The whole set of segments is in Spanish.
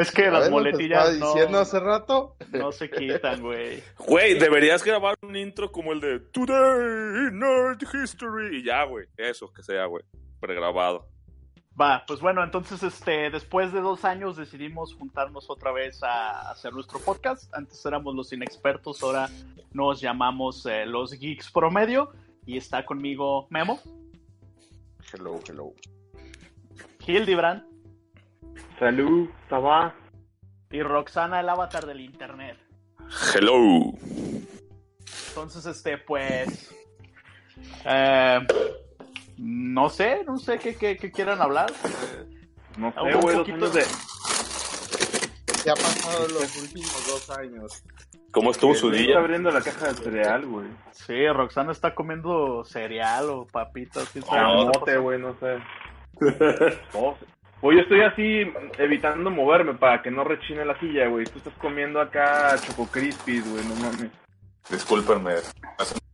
Es que las muletillas no, diciendo hace rato? no se quitan, güey. Güey, deberías grabar un intro como el de Today in Nerd History. Y ya, güey. Eso, que sea, güey. Pregrabado. Va, pues bueno, entonces este, después de dos años decidimos juntarnos otra vez a hacer nuestro podcast. Antes éramos los inexpertos, ahora nos llamamos eh, los geeks promedio. Y está conmigo Memo, Hello, hello. Hildibran Salud, va? y Roxana, el avatar del internet. Hello. Entonces, este, pues. eh, no sé, no sé qué, qué, qué quieran hablar. No sé, güey, poquito de... ¿Qué ha pasado en los últimos dos años? ¿Cómo estuvo su Estoy día? abriendo la caja de cereal, güey. sí, Roxana está comiendo cereal o papitas. está Camote, pasando. güey, no sé. No sé. Pues yo estoy así evitando moverme para que no rechine la silla, güey. Tú estás comiendo acá Choco Crispies, güey, no mames. Discúlpenme.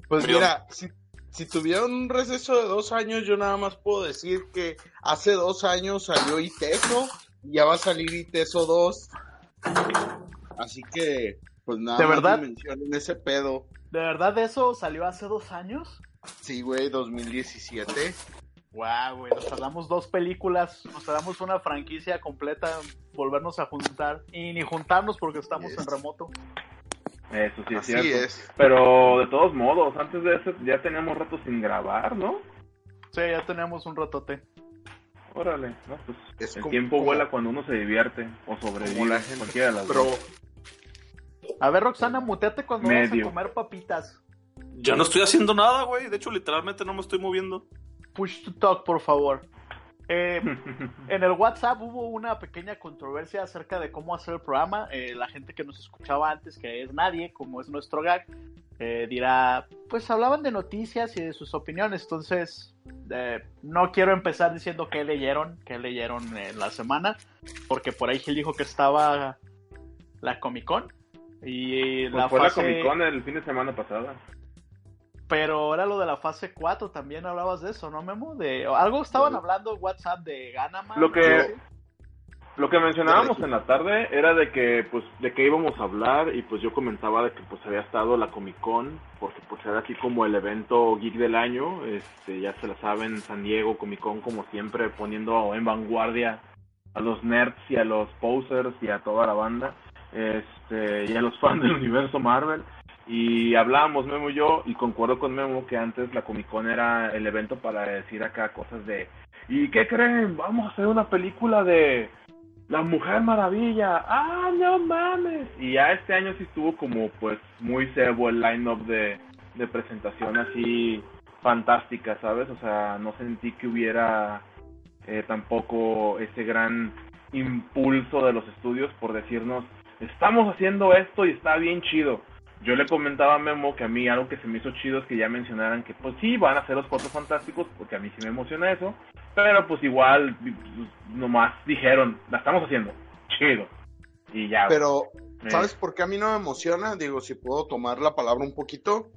Pues mira, si, si tuvieron un receso de dos años, yo nada más puedo decir que hace dos años salió ITESO y ya va a salir ITESO 2. Así que, pues nada ¿De verdad? mencionen ese pedo. ¿De verdad eso salió hace dos años? Sí, güey, 2017. Guau, güey, nos tardamos dos películas, nos tardamos una franquicia completa, volvernos a juntar y ni juntarnos porque estamos Yes. en remoto. Eso sí es Así cierto. es. Pero de todos modos, antes de eso ya teníamos rato sin grabar, ¿no? Sí, ya tenemos un ratote. Órale, no, pues Es el como- tiempo como- vuela cuando uno se divierte o Como sobrevive, la gente cualquiera de las Pero, dos. A ver, Roxana, muteate cuando vas a Medio. comer papitas. Ya no estoy haciendo nada, güey. De hecho, literalmente no me estoy moviendo. Push to talk, por favor. Eh, en el WhatsApp hubo una pequeña controversia acerca de cómo hacer el programa. Eh, la gente que nos escuchaba antes, que es nadie, como es nuestro gag, eh, dirá, pues hablaban de noticias y de sus opiniones. Entonces, eh, no quiero empezar diciendo qué leyeron, qué leyeron en la semana, porque por ahí Gil dijo que estaba la Comic Con. Y Pues la fue fase... la Comic Con el fin de semana pasada. Pero era lo de la fase 4, también hablabas de eso, ¿no, Memo? De algo estaban Sí. hablando en WhatsApp de Ganaman. Lo que-. Lo que mencionábamos en la tarde era de que, pues, de qué íbamos a hablar y pues yo comentaba de que pues había estado la Comic Con, porque pues era aquí como el evento geek del año, este, ya se la saben, San Diego, Comic Con como siempre poniendo en vanguardia a los nerds y a los posers y a toda la banda, este, y a los fans del universo Marvel. Y hablábamos Memo y yo, y concuerdo con Memo que antes la Comic Con era el evento para decir acá cosas de ¿Y qué creen? Vamos a hacer una película de La Mujer Maravilla. ¡Ah, no mames! Y ya este año sí estuvo como pues muy cebo el line-up de, de presentación así fantástica, ¿sabes? O sea, no sentí que hubiera eh, tampoco ese gran impulso de los estudios por decirnos, estamos haciendo esto y está bien chido. Yo le comentaba a Memo que a mí algo que se me hizo chido es que ya mencionaran que pues sí, van a ser los cuatro fantásticos, porque a mí sí me emociona eso, pero pues igual pues, nomás dijeron, la estamos haciendo, chido. Y ya. pero eh, ¿sabes por qué a mí no me emociona? Digo, si puedo tomar la palabra un poquito.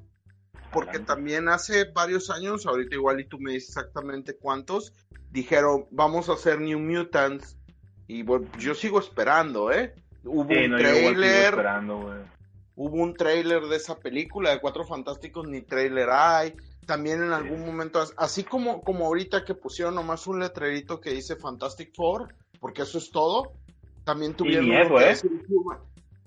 Porque Adelante. también hace varios años, ahorita igual y tú me dices exactamente cuántos, dijeron, vamos a hacer New Mutants. Y bueno, yo sigo esperando, ¿eh? Hubo sí, un no, yo igual sigo trailer, esperando, güey. Hubo un trailer de esa película de Cuatro Fantásticos, ni trailer hay. También en algún Sí. momento, así como, como ahorita que pusieron nomás un letrerito que dice Fantastic Four, porque eso es todo, también tuvieron eso, que, ¿eh? decía Inhuma-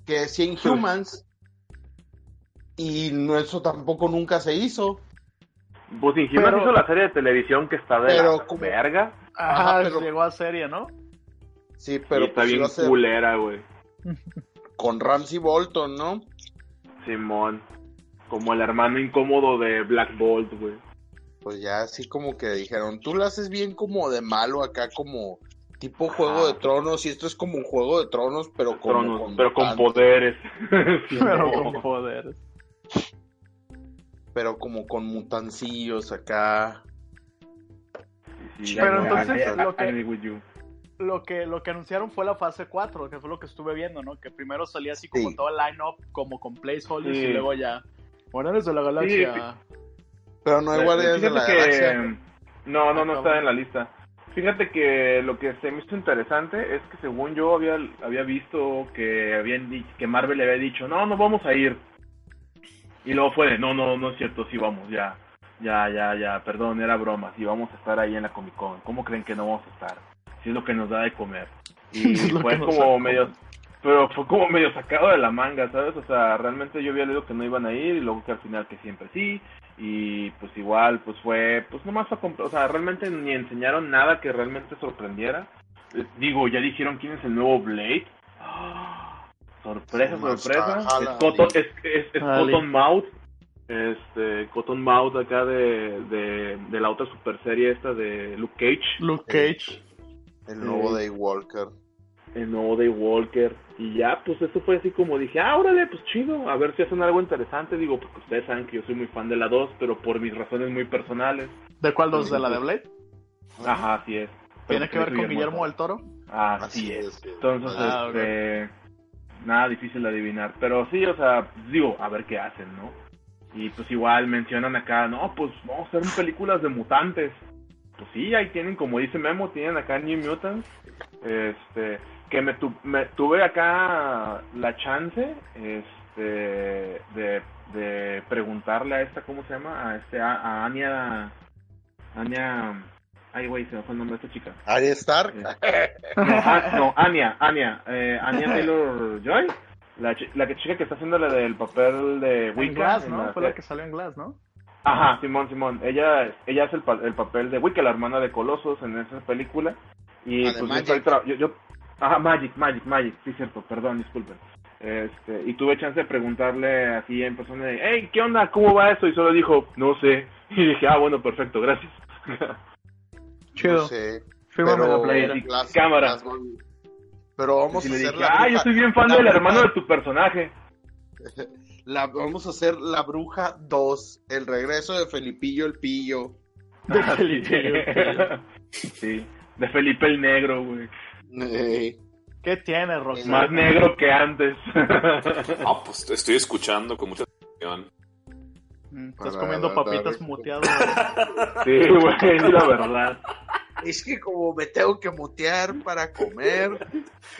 que decía Inhumans, y no, eso tampoco nunca se hizo. Pues Inhuman Pero- hizo la serie de televisión que está de Pero la como- verga. Ajá, Ajá, pero- llegó a serie, ¿no? Sí, Pero pero está pues bien culera, güey. con Ramsey Bolton, ¿no? Simón. Como el hermano incómodo de Black Bolt, güey. Pues ya así como que dijeron, tú lo haces bien como de malo acá, como tipo Juego de Tronos, y esto es como un Juego de Tronos, pero Tronos, con pero con mutantes, poderes. Pero con poder. pero como con mutancillos acá. Sí, Pero entonces, lo que- Lo que, lo que anunciaron fue la fase 4, que fue lo que estuve viendo, ¿no? Que primero salía así como Sí. todo el line-up, como con placeholders, Sí. y luego ya. Guardianes de la Galaxia. Pero no hay Guardianes de fíjate la que- Galaxia. No, no, no Ah, está en la lista. Fíjate que lo que se me hizo interesante es que según yo había, había visto que habían di- que Marvel le había dicho, no, no vamos a ir. Y luego fue de, no, no, no es cierto, sí vamos, ya, ya, ya, ya, perdón, era broma, sí vamos a estar ahí en la Comic Con. ¿Cómo creen que no vamos a estar? Si es lo que nos da de comer. Y fue como medio, pero fue como medio sacado de la manga, ¿sabes? O sea, realmente yo había leído que no iban a ir y luego que al final que siempre sí. Y pues igual, pues fue, pues nomás fue, o sea, realmente ni enseñaron nada que realmente sorprendiera. Eh, Digo, ya dijeron quién es el nuevo Blade. Sorpresa, sorpresa. Es. Cotton, es, es, es Dale. Cottonmouth. Este, Cottonmouth acá de, de, de la otra super serie esta de Luke Cage. Luke Cage. El nuevo. Day Walker. el nuevo Day Walker. Y ya, pues eso fue así como dije, ah, órale, pues chido, a ver si hacen algo interesante. Digo, porque ustedes saben que yo soy muy fan de la 2, pero por mis razones muy personales. ¿De cuál dos? ¿De la de Blade? Ajá, así es. ¿Tiene Pero que ver con Guillermo del del Toro? Así es. sí. Entonces, Ah, este, nada difícil de adivinar. Pero sí, o sea, digo, a ver qué hacen, ¿no? Y pues igual mencionan acá, no, pues vamos a hacer películas de mutantes. Pues sí, ahí tienen, como dice Memo, tienen acá New Mutants. Este, que me, tu- me tuve acá la chance, este, de, de preguntarle a esta, ¿cómo se llama? A este, a, a Anya, Anya, ay güey, se me fue el nombre de esta chica. Arya Stark. No, ah, no, Anya, Anya, eh, Anya Taylor Joy, la, chi- la que chica que está haciendo la del papel de En Wicca. Glass, en ¿no? la Fue la que salió en Glass, ¿no? Ajá, Simón, Simón. Ella, ella hace el, pa- el papel de Wicca, la hermana de Colossus en esa película. Y Ah, pues yo estoy yo, yo- ajá, Magic, Magic, Magic, sí cierto, perdón, disculpen. Este, y tuve chance de preguntarle así en persona de, hey, ¿qué onda? ¿Cómo va eso? Y solo dijo, no sé. Y dije, ah, bueno, perfecto, gracias. Chido. No sé. Fírmame Pero la playera. Las- Cámara. las- pero vamos y a le hacer dije, la ah, yo soy bien fan la del hermano de tu personaje. La- vamos a hacer la bruja 2, el regreso de Felipillo el Pillo. De Felipe. sí, de Felipe el Negro, güey. Eh, ¿Qué tiene, Roxanne? Más negro que antes. Ah, pues te estoy escuchando con mucha atención. Mm, Estás comiendo papitas muteadas. sí, güey, es la verdad. es que como me tengo que mutear para comer,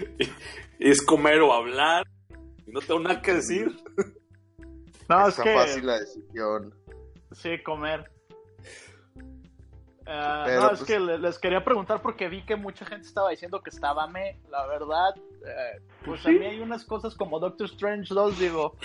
Es comer o hablar. Y no tengo nada que decir. No, es está que... fácil la decisión. Sí, comer. Ah, Pero, no, pues- es que le- les quería preguntar porque vi que mucha gente estaba diciendo que estaba me, la verdad. eh, pues Pues a mí hay unas cosas como Doctor Strange 2, digo,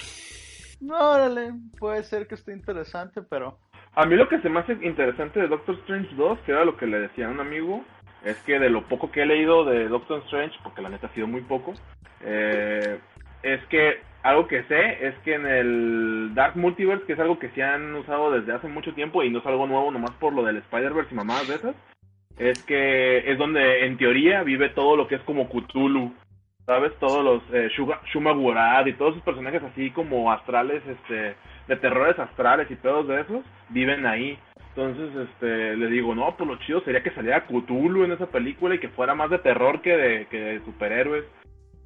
no, órale, puede ser que esté interesante, pero A mí lo que se me hace interesante de Doctor Strange 2, que era lo que le decía a un amigo, es que de lo poco que he leído de Doctor Strange, porque la neta ha sido muy poco, eh, es que algo que sé es que en el Dark Multiverse, que es algo que se han usado desde hace mucho tiempo y no es algo nuevo nomás por lo del Spider-Verse y mamadas de esas, es que es donde en teoría vive todo lo que es como Cthulhu, ¿sabes? Todos los eh, Shuma Gorath y todos esos personajes así como astrales, este, de terrores astrales y todos de esos, viven ahí. Entonces, este, le digo, no, pues lo chido sería que saliera Cthulhu en esa película y que fuera más de terror que de, que de superhéroes.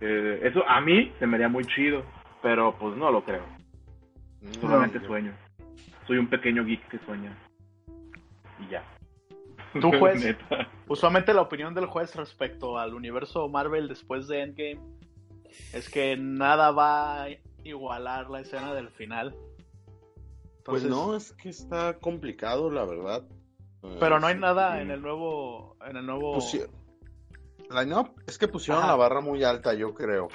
Eh, eso a mí se me haría muy chido, pero pues no lo creo. Solamente No, sueño. Soy un pequeño geek que sueña. Y ya. tú juez, Neta. usualmente la opinión del juez respecto al universo Marvel después de Endgame es que nada va a igualar la escena del final. Pues no, es que está complicado, la verdad. Pero no hay Eh, nada en el nuevo, en el nuevo. Pusi- Line-up, es que pusieron Ajá. la barra muy alta, yo creo.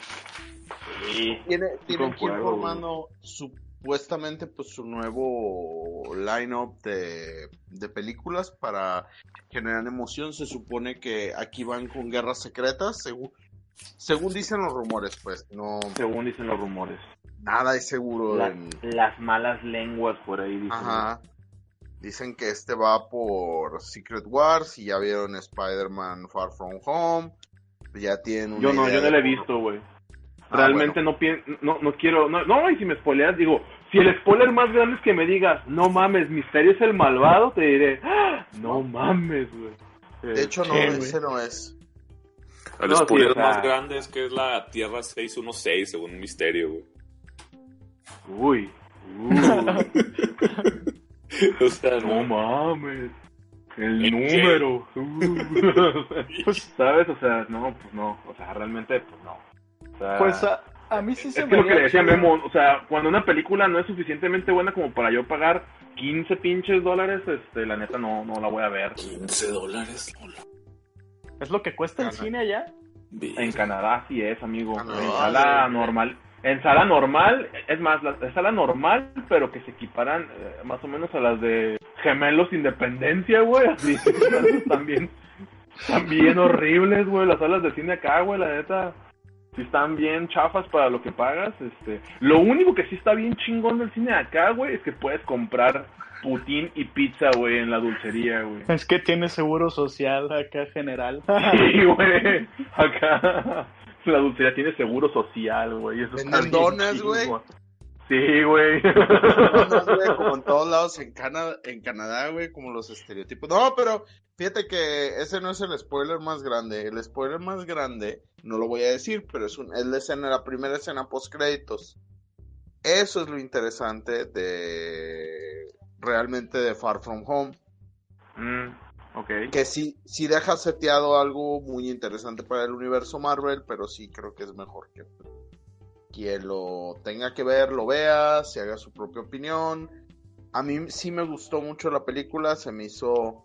Sí. Tiene, tienen que ir formando supuestamente pues su nuevo line-up de, de películas para generar emoción. Se supone que aquí van con guerras secretas, según, según dicen los rumores, pues. No, Según dicen los rumores. nada es seguro. La- en- las malas lenguas por ahí dicen. Ajá. Dicen que este va por Secret Wars y ya vieron Spider-Man Far From Home. Ya tienen una Yo no, idea yo no la he visto, güey. Ah, Realmente no pienso, no, no quiero, no, no, y si me spoileas, digo, si el spoiler más grande es que me digas, no mames, Misterio es el malvado, te diré, "Ah, no mames, güey. De hecho, no, ¿Qué, güey? ese no es. El No, sí, spoiler o sea- más grande es que es la Tierra 616, según un misterio, güey. uy, uy, O sea, no no. mames. El ¿En número. Pues, ¿Sabes? O sea, no, pues no. O sea, realmente, pues no. O sea, pues a, a mí sí es se que me lo que le decía. Memo, o sea, cuando una película no es suficientemente buena como para yo pagar 15 pinches dólares, este, la neta no, no la voy a ver. 15 dólares. ¿Es lo que cuesta el cine allá? En Canadá sí es, amigo. Ah, en sala normal. En sala normal, es más, la, la sala normal, pero que se equiparan eh, más o menos a las de Gemelos Independencia, güey. Así, también, también horribles, güey. Las salas de cine acá, güey, la neta. Sí están bien chafas para lo que pagas. este Lo único que sí está bien chingón del cine acá, güey, es que puedes comprar putín y pizza, güey, en la dulcería, güey. Es que tiene seguro social acá general. Sí, güey. Acá la dulcería tiene seguro social, güey. Eso está Venden bien donas, güey. Sí, güey, como en todos lados en, Cana en Canadá, güey, como los estereotipos. No, pero fíjate que ese no es el spoiler más grande. El spoiler más grande, no lo voy a decir, pero es, un, es la escena, la primera escena post créditos. Eso es lo interesante de realmente de Far From Home. Mm, ok. Que sí, sí deja seteado algo muy interesante para el universo Marvel, pero sí creo que es mejor que quien lo tenga que ver, lo vea, se haga su propia opinión. A mí sí me gustó mucho la película, se me hizo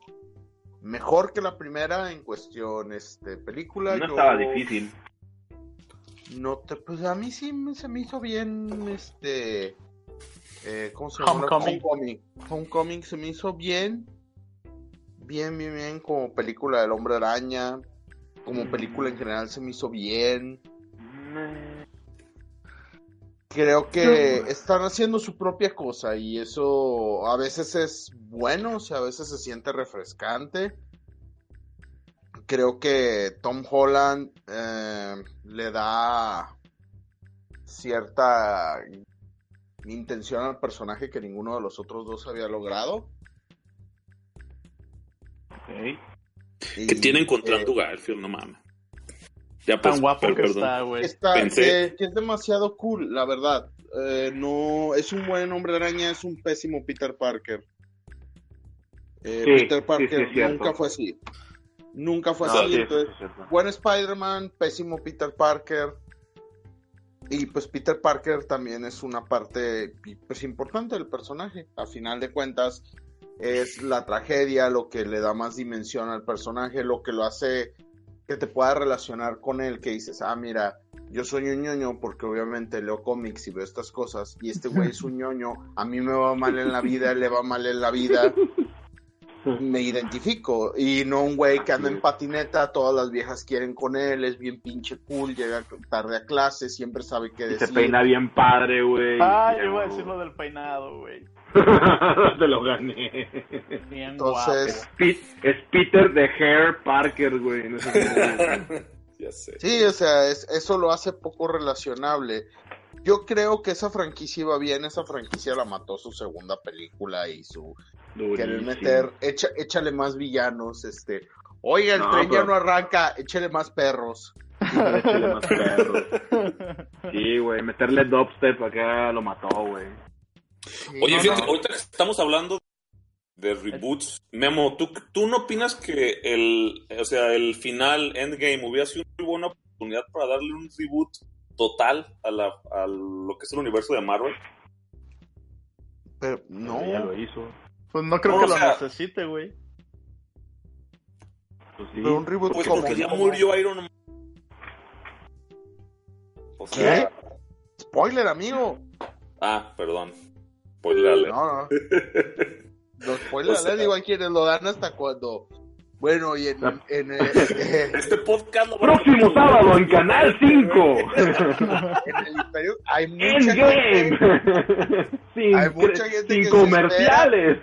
mejor que la primera en cuestión este película. No Yo- estaba difícil. No te, pues a mí sí me- se me hizo bien este eh, ¿cómo se llama? Homecoming. Homecoming. Homecoming se me hizo bien. Bien, bien, bien, como película del hombre araña. Como película en general se me hizo bien. Mm, Creo que están haciendo su propia cosa y eso a veces es bueno, o sea, a veces se siente refrescante. Creo que Tom Holland eh, le da cierta intención al personaje que ninguno de los otros dos había logrado. ok. Y, Que tienen contra eh, Andrew Garfield, no mames. Ya pues, Tan guapo per- que perdón. está, güey. está, Pensé. que, que es demasiado cool, la verdad. Eh, no, es un buen hombre araña, es un pésimo Peter Parker. Eh, Sí, Peter Parker sí, nunca fue así. Nunca fue No, así. entonces, buen Spider-Man, pésimo Peter Parker. Y pues Peter Parker también es una parte pues, importante del personaje. A final de cuentas, es la tragedia lo que le da más dimensión al personaje, lo que lo hace que te pueda relacionar con él, que dices, ah, mira, yo soy un ñoño porque obviamente leo cómics y veo estas cosas, y este güey es un ñoño, a mí me va mal en la vida, él le va mal en la vida, me identifico, y no un güey que anda en patineta, todas las viejas quieren con él, es bien pinche cool, llega tarde a clase, siempre sabe qué Y decir. se peina bien padre, güey. Ah, yo iba a decir lo del peinado, güey. Te lo gané. Bien Entonces, Es Peter de Hair Parker, güey. No sé Ya sé. Sí, o sea, es- eso lo hace poco relacionable. Yo creo que esa franquicia iba bien, esa franquicia la mató su segunda película y su querer meter, echa, échale más villanos, este, oiga, el No, tren ya no arranca, échale más perros. Échale más perros. Sí, güey. Meterle dubstep acá lo mató, güey. Oye, No, fíjate, no. ahorita que estamos hablando de reboots, Memo, ¿tú, ¿tú no opinas que el, o sea, el final, Endgame, hubiera sido una muy buena oportunidad para darle un reboot total a, la, a lo que es el universo de Marvel? Pero Ya no, lo hizo. Pues no creo No, que lo sea- necesite, güey. Pues sí. pero un reboot Pues como- porque ya murió Iron Man. O ¿Qué? Spoiler, amigo. ah, perdón. Spoiler alert. No, no. Los spoilers, O sea- hay quienes lo dan hasta cuando. Bueno, y en, en, eh, eh, Este podcast lo van a- Próximo sábado en Canal 5. en el Imperio hay mucha gente, Endgame. sin Hay mucha gente sin que comerciales.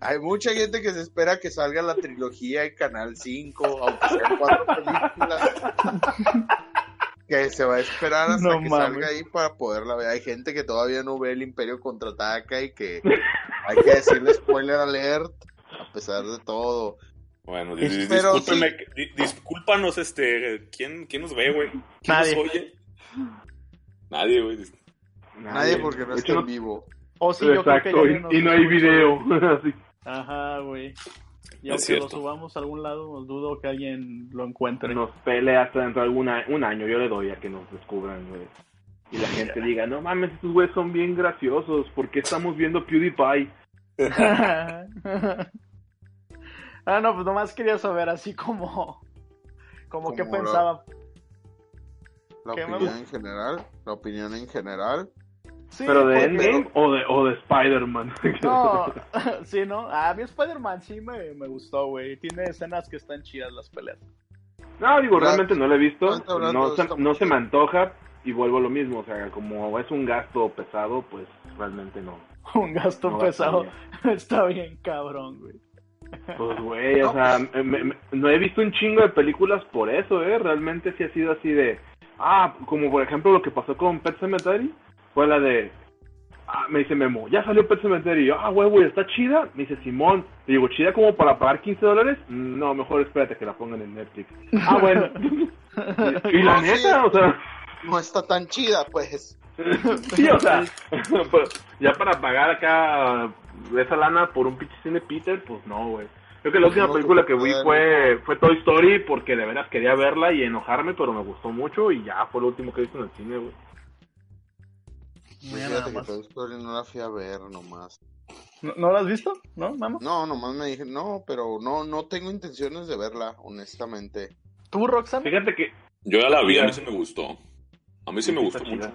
hay mucha gente que se espera que salga la trilogía en Canal 5, aunque sean cuatro películas. Que se va a esperar hasta No que mames. salga ahí para poderla ver. Hay gente que todavía no ve el Imperio contraataca y que hay que decirle spoiler alert a pesar de todo. Bueno, di- di- Pero discúlpeme, di- discúlpanos, este, ¿quién, quién nos ve, güey? ¿Quién Nadie. nos oye? Nadie, güey. Nadie porque no está en vivo. O sí, yo creo que Exacto, y, y no hay video. Así. Ajá, güey. Y aunque lo subamos a algún lado, dudo que alguien lo encuentre. Nos pelea hasta dentro de alguna, un año, yo le doy a que nos descubran, güey. Y la gente diga, no mames, estos güeyes son bien graciosos, ¿por qué estamos viendo PewDiePie? ah, no, pues nomás quería saber así como, como qué pensaba. La opinión en general, la opinión en general. ¿Pero de Endgame o de, o de Spider-Man? No, sí, ¿no? A mí Spider-Man sí me, me gustó, güey. Tiene escenas que están chidas las peleas. No, digo, realmente no lo he visto. No, se, no se me antoja y vuelvo a lo mismo. O sea, como es un gasto pesado, pues realmente no. un gasto pesado. Está bien cabrón, güey. Pues, güey, o sea, no he visto un chingo de películas por eso, ¿eh? Realmente sí ha sido así de... Ah, como por ejemplo lo que pasó con Pet Cemetery fue la de. Ah, me dice Memo, ya salió Pet Cemetery. Y yo, ah, güey, ¿está chida? Me dice Simón. Le digo, ¿chida como para pagar 15 dólares? No, mejor espérate que la pongan en Netflix. Ah, bueno. y, la neta, o sea. No está tan chida, pues. sí, o sea, pues, ya para pagar acá esa lana por un pinche cine Peter, pues no, güey. Creo que la última película que vi fue, fue Toy Story porque de veras quería verla y enojarme, pero me gustó mucho y ya fue lo último que he visto en el cine, güey. Fíjate que Toy Story no la fui a ver nomás. ¿No, la has visto? ¿No, mamá? No, nomás me dije, no, pero no, no tengo intenciones de verla, honestamente. ¿Tú, Roxanne? Fíjate que... Yo ya la vi, a mí sí me gustó. A mí sí, me gustó mucho.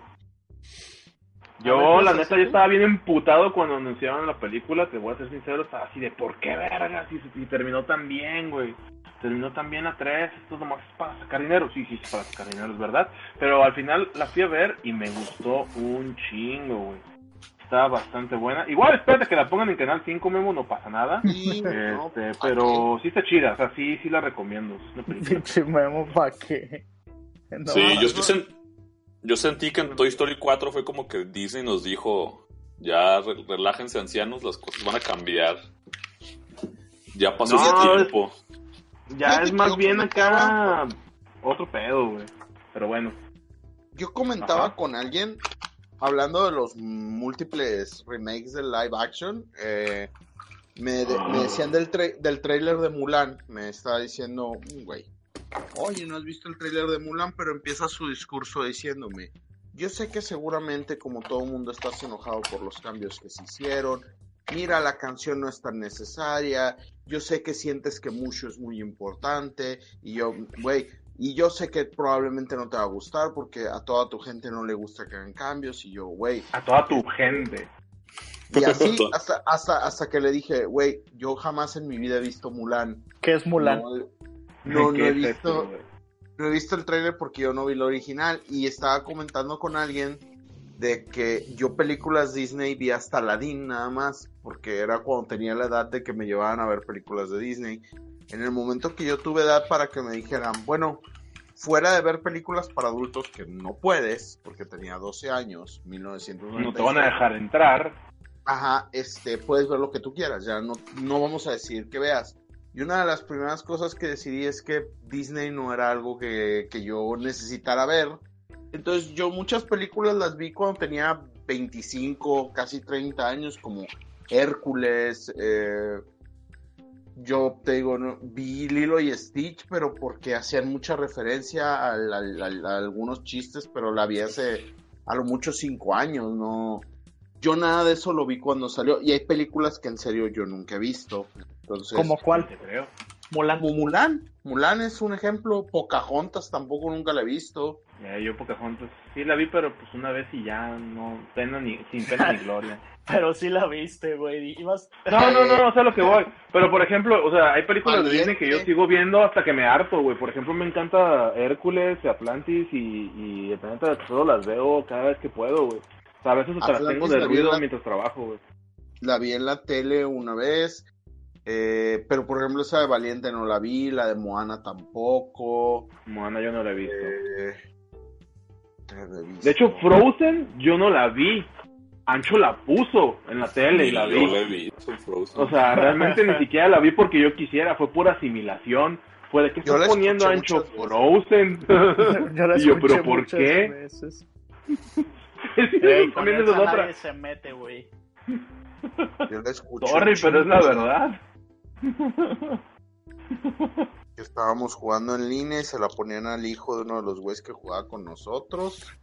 Yo, la neta, yo estaba bien emputado cuando anunciaron la película, te voy a ser sincero, estaba así de, ¿por qué vergas? Y, y terminó tan bien, güey terminó también a tres, esto nomás es para sacar dinero, sí, sí, es para sacar dinero, es verdad, pero al final la fui a ver y me gustó un chingo, güey. Estaba bastante buena. Igual espérate que la pongan en Canal 5, Memo, no pasa nada. este, pero sí está chida, o sea, sí, sí la recomiendo. Pinche Memo, ¿para qué? sí, yo, yo sentí que en Toy Story 4 fue como que Disney nos dijo, ya relájense ancianos, las cosas van a cambiar. Ya pasó ese tiempo. Ya es más bien acá otro pedo, güey. Pero bueno. Yo comentaba con alguien, hablando de los múltiples remakes de live action, eh, me, decían del, del trailer de Mulan. Me estaba diciendo, mm, güey, oye, no has visto el trailer de Mulan, pero empieza su discurso diciéndome, yo sé que seguramente como todo el mundo estás enojado por los cambios que se hicieron, mira, la canción no es tan necesaria, yo sé que sientes que mucho es muy importante, y yo, güey, y yo sé que probablemente no te va a gustar porque a toda tu gente no le gusta que hagan cambios, y yo, güey. A toda tu gente. Y así, hasta, hasta, hasta que le dije, güey, yo jamás en mi vida he visto Mulan. ¿Qué es Mulan? No, no, he visto. no he visto el trailer porque yo no vi lo original y estaba comentando con alguien de que yo películas Disney vi hasta Aladdin nada más, porque era cuando tenía la edad de que me llevaban a ver películas de Disney. En el momento que yo tuve edad para que me dijeran, bueno, fuera de ver películas para adultos que no puedes, porque tenía 12 años, 1990. No te van a dejar entrar. Ajá, este, puedes ver lo que tú quieras, ya no, no vamos a decir que veas. Y una de las primeras cosas que decidí es que Disney no era algo que, que yo necesitara ver, entonces yo muchas películas las vi cuando tenía 25, casi 30 años, como Hércules, eh, yo te digo, no, vi Lilo y Stitch, pero porque hacían mucha referencia a, algunos chistes, pero la vi hace a lo mucho 5 años, no. Yo nada de eso lo vi cuando salió, y hay películas que en serio yo nunca he visto. Entonces, ¿Como cuál? Te creo. Mulan. Mulan. Mulan es un ejemplo. Pocahontas tampoco nunca la he visto. yo Pocahontas sí la vi, pero pues una vez y ya no pena ni sin pena ni gloria. pero sí la viste, güey. No, no, no, no sé lo que voy. Pero por ejemplo, o sea, hay películas de Disney que yo sigo viendo hasta que me harto, güey. Por ejemplo, me encanta Hércules, Atlantis y, y el planeta del tesoro las veo cada vez que puedo, güey. O sea, a veces hasta las tengo de ruido mientras trabajo, güey. La vi en la tele una vez. Eh, pero por ejemplo esa de Valiente no la vi, la de Moana tampoco. Moana yo no la he visto. Eh, de hecho, Frozen yo no la vi. Ancho la puso en la tele y la vi. O sea, realmente ni siquiera la vi porque yo quisiera, fue pura asimilación. Fue de que está poniendo Ancho Frozen. y yo, pero ¿por qué? también es se mete, güey. Yo la escucho. Sorry, pero es la verdad. estábamos jugando en línea y se la ponían al hijo de uno de los güeyes que jugaba con nosotros.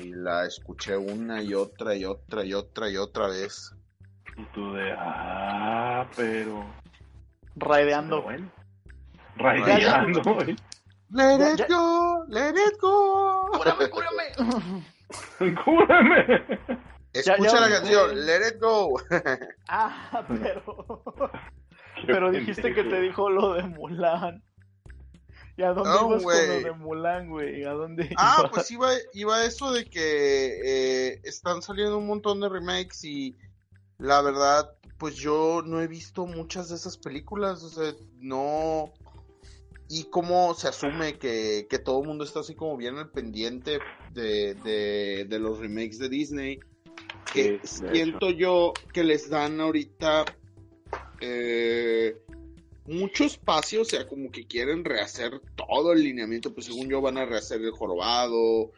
Y la escuché una y otra y otra y otra y otra vez. Y tú de, ah, pero... Raideando. Bueno. Raideando, güey. Let it go, let it go. ¡Cúrame, cúrame! Cúrame. Escucha ya- la canción, let it go. ah, pero... Pero dijiste que te dijo lo de Mulan. ¿Y a dónde No, ibas con lo de Mulan, güey? ¿A dónde Ah, ibas? pues iba, iba eso de que eh, están saliendo un montón de remakes y la verdad, pues yo no he visto muchas de esas películas, o sea, no... Y cómo se asume que, que todo el mundo está así como bien al pendiente de, de, de los remakes de Disney, que Sí, siento yo que les dan ahorita eh, mucho espacio, o sea, como que quieren rehacer todo el lineamiento, pues según yo van a rehacer el jorobado,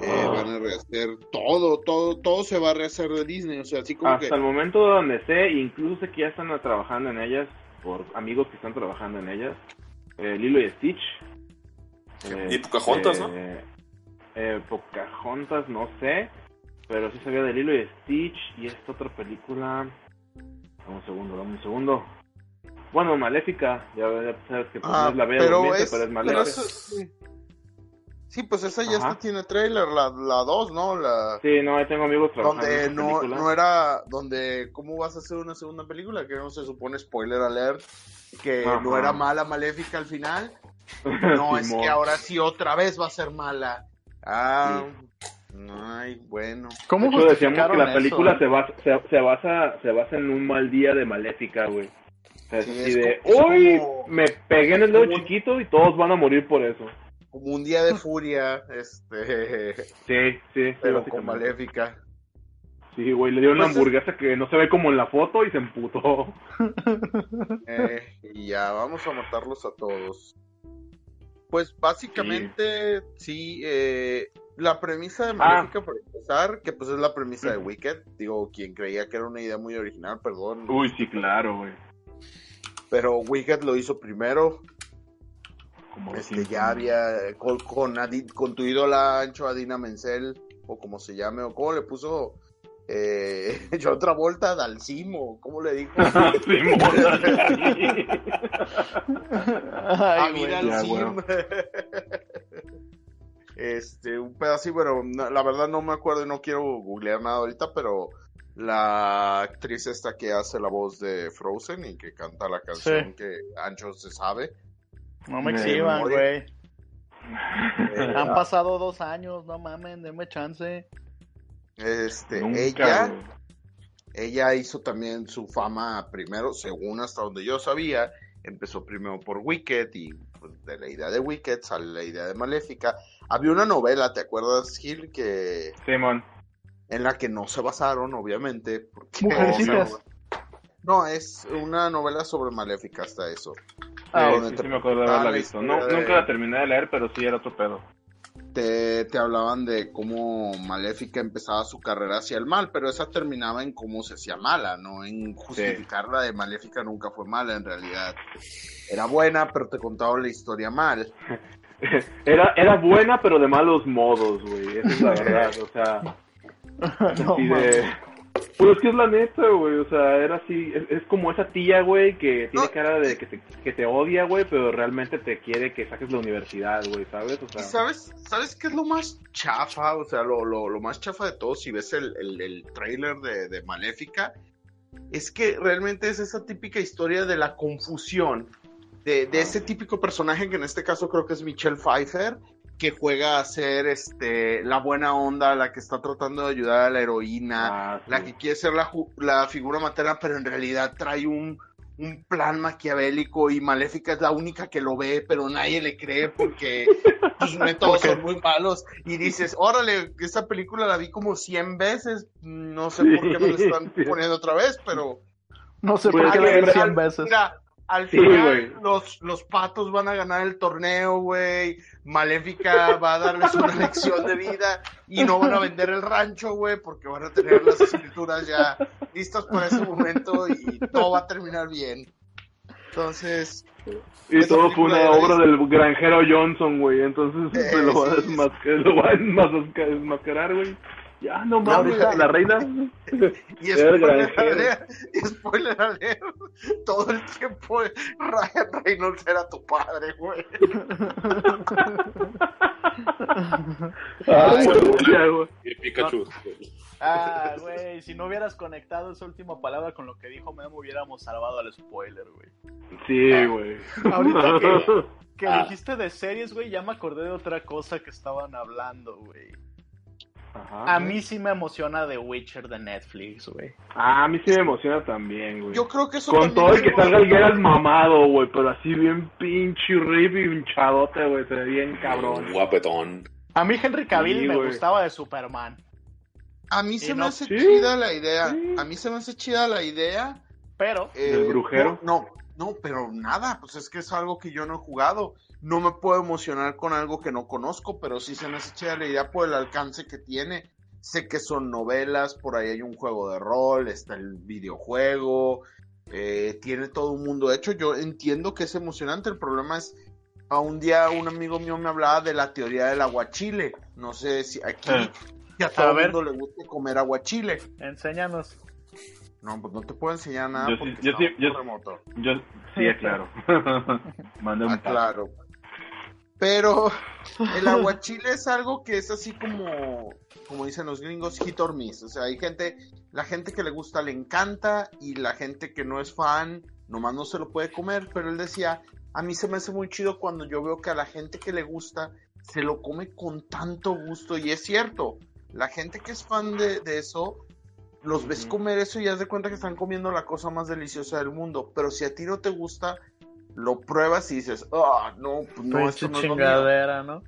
eh, Ah. van a rehacer todo, todo, todo se va a rehacer de Disney, o sea, así como Hasta que... el momento donde sé, incluso sé que ya están trabajando en ellas, por amigos que están trabajando en ellas. Eh, Lilo y Stitch. Y Pocahontas, ¿no? eh, eh, Pocahontas, no sé. Pero sí sabía de Lilo y Stitch. Y esta otra película. Dame un segundo, dame un segundo. Bueno, Maléfica. Ya, sabes que pues, no es la bella pero es, pero es pero Maléfica. eso- sí. Sí, pues esa ya hasta tiene trailer, la 2, ¿no? La... Sí, no, ahí tengo amigos trabajando donde no, no era donde cómo vas a hacer una segunda película que no se supone spoiler alert que Ajá. no era mala maléfica al final no es que ahora sí otra vez va a ser mala ah ay bueno ¿Cómo De hecho, decíamos que la película eso? se basa, se, se basa se basa en un mal día de Maléfica, güey. O sea, Sí, es así es de, hoy como- me pegué en el dedo como- chiquito y todos van a morir por eso. como un día de furia este Sí, sí, sí, pero con básicamente. maléfica Sí, güey, le dio una Pues es- hamburguesa que no se ve como en la foto y se emputó. Eh, y ya vamos a matarlos a todos. Pues básicamente sí, eh, la premisa de Maléfica por empezar, que pues es la premisa de. Wicked, digo, quien creía que era una idea muy original, perdón, Uy, sí, claro, güey. pero Wicked lo hizo primero, Como este ya había con, con, Adi- con tu ídola Ancho Adina Menzel, o como se llame, o cómo le puso eh, John Travolta Dalcimo, ¿cómo le dijo? A Ay, güey. Ya, sim. Este, un pedacito, bueno, no- la verdad no me acuerdo y no quiero googlear nada ahorita, pero la actriz esta que hace la voz de Frozen y que canta la canción Sí. que Ancho se sabe. No me De exhiban, güey. eh, Han pasado dos años, no mamen, denme chance. este, Nunca, ella, ella hizo también su fama primero, según hasta donde yo sabía, empezó primero por Wicked y pues, de la idea de Wicked sale la idea de Maléfica. Había una novela, ¿te acuerdas, Gil? Que Simón. en la que no se basaron, obviamente. Porque, Mujercitas. No, es una novela sobre Maléfica hasta eso. Ah, Sí, sí, te sí me acuerdo de haberla la visto. historia No, de- Nunca la terminé de leer, pero sí era otro pedo. Te, te hablaban de cómo Maléfica empezaba su carrera hacia el mal, pero esa terminaba en cómo se hacía mala, no en justificarla de Maléfica nunca fue mala en realidad. Era buena, pero te contaban la historia mal. Era, era buena, pero de malos modos, güey. Esa es la verdad. O sea, no, así de. Pues es que es la neta, güey. O sea, era así. Es, es como esa tía, güey, que tiene cara de que te, que te odia, güey, pero realmente te quiere que saques la universidad, güey, ¿sabes? O ¿Y sea, sabes, sabes qué es lo más chafa? O sea, lo, lo, lo más chafa de todo, si ves el, el, el trailer de, de Maléfica, es que realmente es esa típica historia de la confusión de, de ese típico personaje que en este caso creo que es Michelle Pfeiffer, que juega a ser este, la buena onda, la que está tratando de ayudar a la heroína, ah, sí. la que quiere ser la, la figura materna, pero en realidad trae un, un plan maquiavélico y Maléfica es la única que lo ve, pero nadie le cree porque sus métodos son muy malos. Y dices, órale, esta película la vi como 100 veces, no sé por qué me la están Sí. poniendo otra vez, pero... No sé Pues por qué la vi en 100 real- veces. Mira, al final los, los patos van a ganar el torneo, güey. Maléfica va a darles una lección de vida y no van a vender el rancho, güey, porque van a tener las escrituras ya listas para ese momento y todo va a terminar bien. Entonces, Y todo fue una obra del granjero Johnson, güey. Entonces Eh, se lo va a sí. a desmasca- desmascarar, güey. Ya, no mames, la reina. y spoiler alert, y spoiler alert, todo el tiempo Ryan Reynolds era tu padre, güey. Ay, Ay. Y Pikachu. Ah, güey, si no hubieras conectado esa última palabra con lo que dijo Memo, hubiéramos salvado al spoiler, güey. Sí, güey. Ahorita que, que Ah. dijiste de series, güey, ya me acordé de otra cosa que estaban hablando, güey. Ajá. A mí sí me emociona The Witcher de Netflix, güey. Ah, a mí sí me emociona también, güey. Yo creo que eso Con todo el que salga el Geralt mamado, güey, pero así bien pinche rip y hinchadote, güey, se ve bien cabrón. Guapetón. A mí Henry Cavill Sí, me gustaba de Superman, A mí se Y me no- hace Sí. chida la idea. Sí. A mí se me hace chida la idea. pero eh, ¿Del brujero? No, no, no, pero nada, pues es que es algo que yo no he jugado. No me puedo emocionar con algo que no conozco, pero sí se me hace chida la idea por el alcance que tiene. Sé que son novelas, por ahí hay un juego de rol, está el videojuego, eh, tiene todo un mundo hecho. Yo entiendo que es emocionante. El problema es, a un día un amigo mío me hablaba de la teoría del aguachile. No sé si aquí si a todo el ver. mundo le gusta comer aguachile. enséñanos. No, pues no te puedo enseñar nada Yo sí- porque yo sí- yo- por remoto. Yo, sí, claro. Manda un Ah, claro. Pero el aguachile es algo que es así como, como dicen los gringos, hit or miss. O sea, hay gente, la gente que le gusta le encanta y la gente que no es fan, nomás no se lo puede comer. Pero él decía, a mí se me hace muy chido cuando yo veo que a la gente que le gusta se lo come con tanto gusto. Y es cierto, la gente que es fan de, de eso, los ves comer eso y haz de cuenta que están comiendo la cosa más deliciosa del mundo. Pero si a ti no te gusta, lo pruebas y dices, ah, no, pues no, esto no es lo mío". chingadera, ¿no?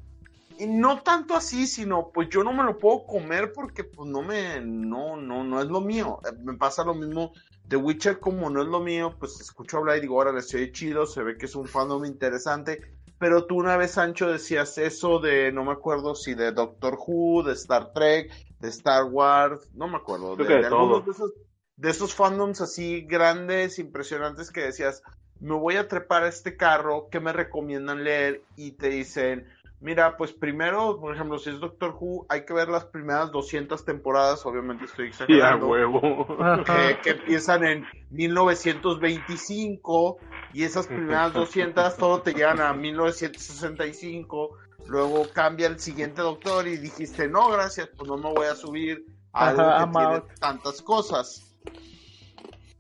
Y no tanto así, sino pues yo no me lo puedo comer porque pues no me, no, no, no es lo mío. Eh, Me pasa lo mismo de Witcher como no es lo mío, pues escucho hablar y digo, ahora se oye chido, se ve que es un fandom interesante. Pero tú una vez, Sancho, decías eso de, no me acuerdo si de Doctor Who, de Star Trek, de Star Wars, no me acuerdo, de, Creo que de de algunos de esos, de esos fandoms así grandes, impresionantes que decías, me voy a trepar a este carro, ¿qué me recomiendan leer? Y te dicen, mira, pues primero, por ejemplo, si es Doctor Who, hay que ver las primeras 200 temporadas, obviamente estoy Sí, a exagerando, huevo. que, que empiezan en 1925 y esas primeras 200 todo te llevan a 1965, luego cambia el siguiente doctor y dijiste, no, gracias, pues no me voy a subir a algo que tiene tantas cosas.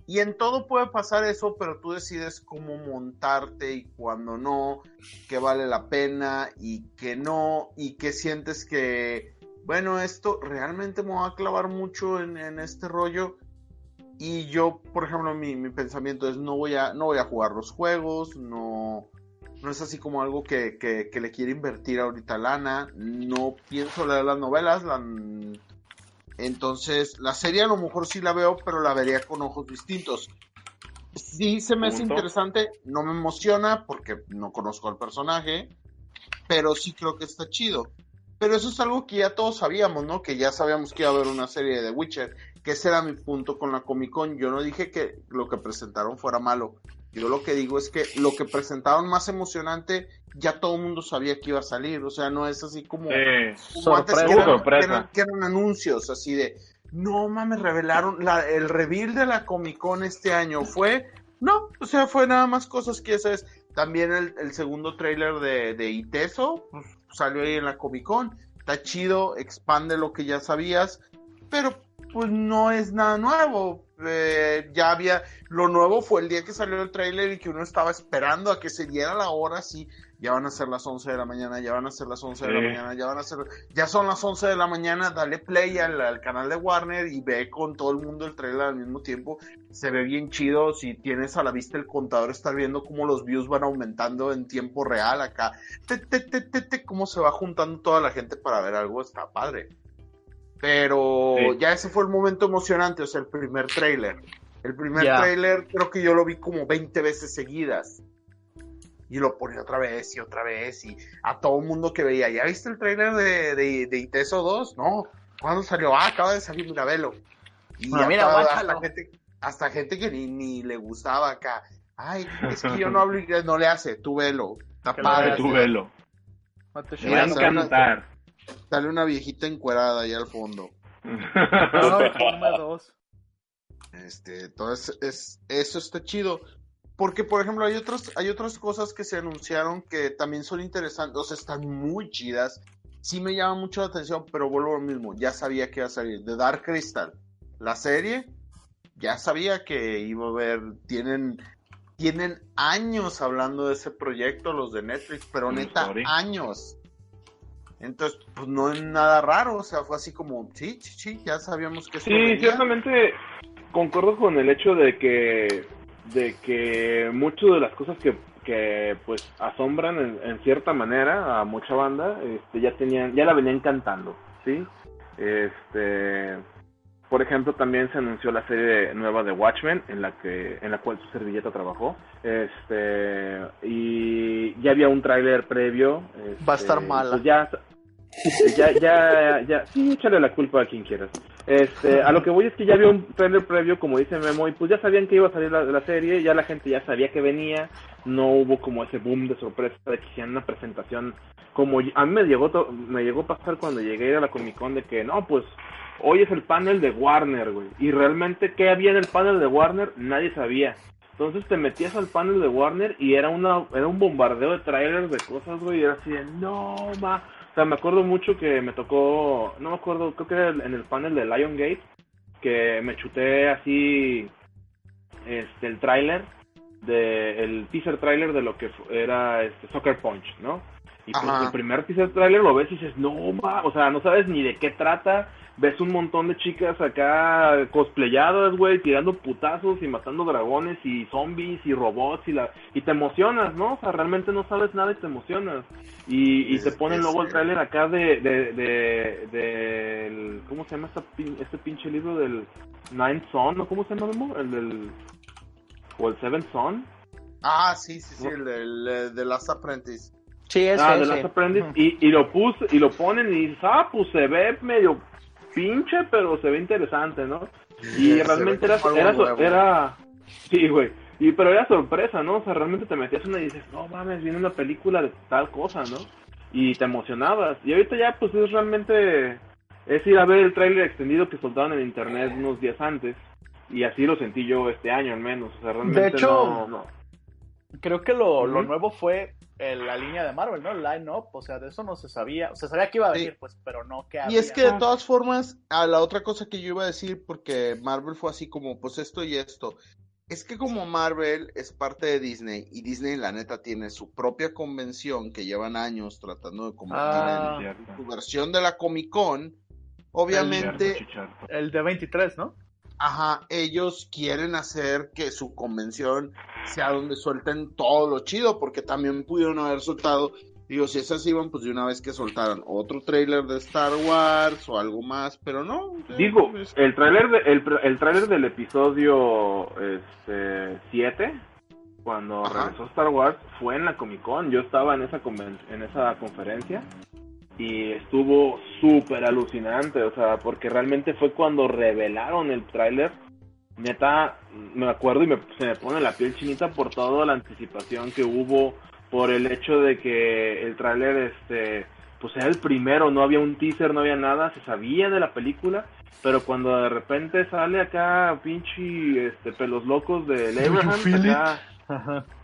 Y en todo puede pasar eso, pero tú decides cómo montarte y cuándo no, qué vale la pena y qué no, y qué sientes que, bueno, esto realmente me va a clavar mucho en, en este rollo. Y yo, por ejemplo, mi, mi pensamiento es no voy a, no voy a jugar los juegos, no, no es así como algo que, que, que le quiere invertir ahorita lana, no pienso leer las novelas, la, entonces, la serie a lo mejor sí la veo, pero la vería con ojos distintos. Sí se me hace interesante, no me emociona porque no conozco al personaje, pero sí creo que está chido. Pero eso es algo que ya todos sabíamos, ¿no? Que ya sabíamos que iba a haber una serie de The Witcher, que ese era mi punto con la Comic Con. Yo no dije que lo que presentaron fuera malo. Yo lo que digo es que lo que presentaron más emocionante, ya todo el mundo sabía que iba a salir. O sea, no es así como... Eh, Como antes Sorpresa. que eran, Sorpresa. que eran- que eran anuncios así de, no mames, revelaron, la, el reveal de la Comic Con este año fue, no, o sea, fue nada más cosas que sabes. También el, el segundo tráiler de, de Iteso pues, salió ahí en la Comic Con, está chido, expande lo que ya sabías, pero pues no es nada nuevo. Eh, ya había, lo nuevo fue el día que salió el tráiler y que uno estaba esperando a que se diera la hora, sí, ya van a ser las 11 de la mañana, ya van a ser las 11 de la mañana, ya van a ser, ya son las 11 de la mañana, dale play al, al canal de Warner y ve con todo el mundo el trailer al mismo tiempo, se ve bien chido, si tienes a la vista el contador, estar viendo cómo los views van aumentando en tiempo real acá, te, te, te, te, te, cómo se va juntando toda la gente para ver algo, está padre. Pero Sí. ya ese fue el momento emocionante, o sea, el primer trailer. El primer Ya. tráiler creo que yo lo vi como 20 veces seguidas. Y lo ponía otra vez y otra vez y a todo mundo que veía, ¿ya viste el tráiler de, de, de Iteso 2? No. ¿Cuándo salió? Ah, acaba de salir, mira, velo. Y mira, hasta, gente, hasta gente que ni, ni le gustaba acá. Ay, es que yo no hablo inglés, no le hace, tú velo. Vea Tú velo. No te va a encantar. Sale una viejita encuerada ahí al fondo. No, Informe 2. Este, entonces es, eso está chido. Porque, por ejemplo, hay otras, hay otras cosas que se anunciaron que también son interesantes, o sea, están muy chidas. Sí me llama mucho la atención, pero vuelvo a lo mismo. Ya sabía que iba a salir. The Dark Crystal, la serie, ya sabía que iba a haber. Tienen, tienen años hablando de ese proyecto los de Netflix, pero neta, sorry. años. Entonces, pues no es nada raro, o sea, fue así como, sí, sí, sí, ya sabíamos que esto Sí, venía. ciertamente concuerdo con el hecho de que de que muchas de las cosas que, que pues asombran en, en cierta manera a mucha banda, este, ya tenían, ya la venían cantando, ¿sí? Este, por ejemplo, también se anunció la serie nueva de Watchmen, en la que, en la cual su servilleta trabajó, este, y ya había un tráiler previo. Va a estar este, mala. pues ya, ya, ya, ya, sí, échale la culpa a quien quieras. Este, a lo que voy es que ya había un trailer previo, como dice Memo, y pues ya sabían que iba a salir la, la serie, ya la gente ya sabía que venía, no hubo como ese boom de sorpresa de que hicieran una presentación como a mí me llegó to- me llegó a pasar cuando llegué a ir a la Comic Con de que no, pues hoy es el panel de Warner, güey, y realmente qué había en el panel de Warner nadie sabía. Entonces te metías al panel de Warner y era una era un bombardeo de trailers de cosas, güey, y era así de no, ma. O sea, me acuerdo mucho que me tocó, no me acuerdo, creo que era en el panel de Lion Gate, que me chuté así este el tráiler de el teaser trailer de lo que era este Soccer Punch, ¿no? Y pues el primer teaser trailer lo ves y dices, no, ma, o sea, no sabes ni de qué trata, ves un montón de chicas acá cosplayadas, güey, tirando putazos y matando dragones y zombies y robots y la y te emocionas, ¿no? O sea, realmente no sabes nada y te emocionas. Y, y te Es- ponen es- luego el tráiler acá de, de, de, del- ¿cómo se llama esta pin- este pinche libro del Ninth Son, ¿o cómo se llama, Memo? El del, o el Seventh Son. Ah, sí, sí, sí, el, el, el de Last Apprentice. Sí, ese, ah, de. Last Apprentice, y, y lo puse, y lo ponen y dices, ah, pues se ve medio pinche, pero se ve interesante, ¿no? Y realmente era, era, nuevo. era, sí, güey, y pero era sorpresa, ¿no? O sea, realmente te metías una y dices, no mames, viene una película de tal cosa, ¿no? Y te emocionabas. Y ahorita ya, pues es realmente, es ir a ver el tráiler extendido que soltaron en internet unos días antes. Y así lo sentí yo este año al menos. O sea, realmente De hecho, no- no. Creo que lo, lo nuevo fue eh, la línea de Marvel, ¿no? El line-up, o sea, de eso no se sabía. Se sabía que iba a Sí. venir, pues, pero no que Y había. es que de todas formas, a la otra cosa que yo iba a decir, porque Marvel fue así como, pues esto y esto, es que como Marvel es parte de Disney y Disney la neta tiene su propia convención que llevan años tratando de convertir Ah. en su versión de la Comic Con, obviamente, El de 23, ¿no? ajá, ellos quieren hacer que su convención sea donde suelten todo lo chido, porque también pudieron haber soltado, digo, si esas iban, pues de una vez que soltaran otro trailer de Star Wars o algo más, pero no. Digo, es- el tráiler de, el, el tráiler del episodio este 7 cuando Ajá. regresó Star Wars fue en la Comic Con. Yo estaba en esa conven- en esa conferencia y estuvo súper alucinante, o sea, porque realmente fue cuando revelaron el tráiler. Neta, me acuerdo y me, se me pone la piel chinita por toda la anticipación que hubo, por el hecho de que el tráiler, este, pues era el primero, no había un teaser, no había nada, se sabía de la película, pero cuando de repente sale acá pinche, este, pelos locos de Abraham, acá,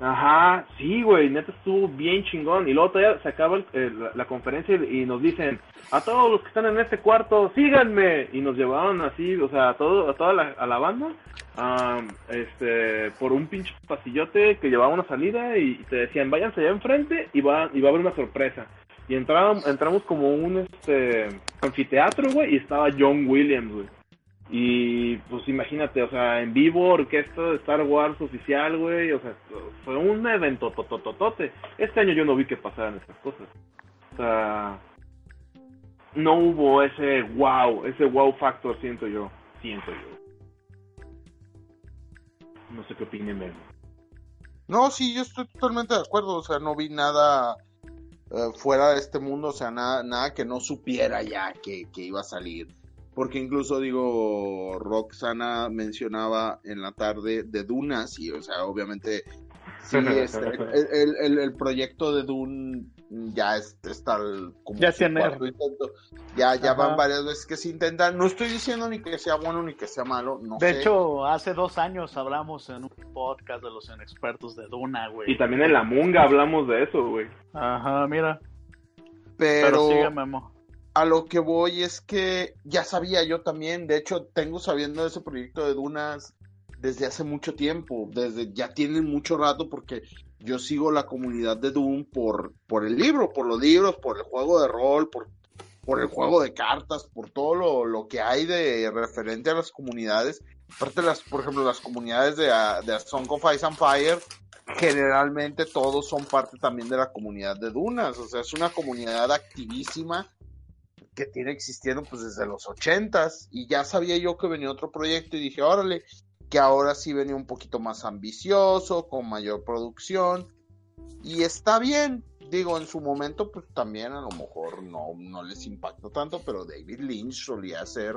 Ajá, sí, güey, neta estuvo bien chingón. Y luego todavía se acaba el- la, conferencia y, nos dicen, a todos los que están en este cuarto, síganme. Y nos llevaron así, o sea, a, todo, a toda la, a la banda, am, este, por un pinche pasillote que llevaba una salida y, te decían, váyanse allá enfrente y va, y va a haber una sorpresa. Y entramos, entramos como un este anfiteatro, güey, y estaba John Williams, güey. Y pues imagínate, o sea, en vivo, orquesta de Star Wars oficial, güey, o sea, fue un evento totototote. Este año yo no vi que pasaran estas cosas. O sea, no hubo ese wow, ese wow factor, siento yo, siento yo. No sé qué opine Memo. No, sí, yo estoy totalmente de acuerdo. O sea, no vi nada eh, fuera de este mundo, o sea, nada, nada que no supiera ya que, que iba a salir. Porque incluso, digo, Roxana mencionaba en la tarde de Dunas, y, o sea, obviamente, sí, este, el, el- el- proyecto de Dune ya es, está como Ya tiene- intento. Ya, ya Ajá. van varias veces que se intentan. No estoy diciendo ni que sea bueno ni que sea malo, no De sé. hecho, hace dos años hablamos en un podcast de los inexpertos de Duna, güey. Y también en la Munga hablamos de eso, güey. Ajá, mira. Pero, pero sigue, Memo. A lo que voy es que ya sabía yo también, de hecho tengo sabiendo de ese proyecto de Dunas desde hace mucho tiempo, desde ya tienen mucho rato porque yo sigo la comunidad de Doom por, por el libro, por los libros, por el juego de rol, por, por el juego de cartas, por todo lo, lo que hay de referente a las comunidades. Aparte, las, por ejemplo, las comunidades de, de Song of Ice and Fire, generalmente todos son parte también de la comunidad de Dunas, o sea, es una comunidad activísima que tiene existiendo pues desde los ochentas y ya sabía yo que venía otro proyecto y dije, órale, que ahora sí venía un poquito más ambicioso, con mayor producción y está bien, digo, en su momento pues también a lo mejor no, no les impactó tanto, pero David Lynch solía ser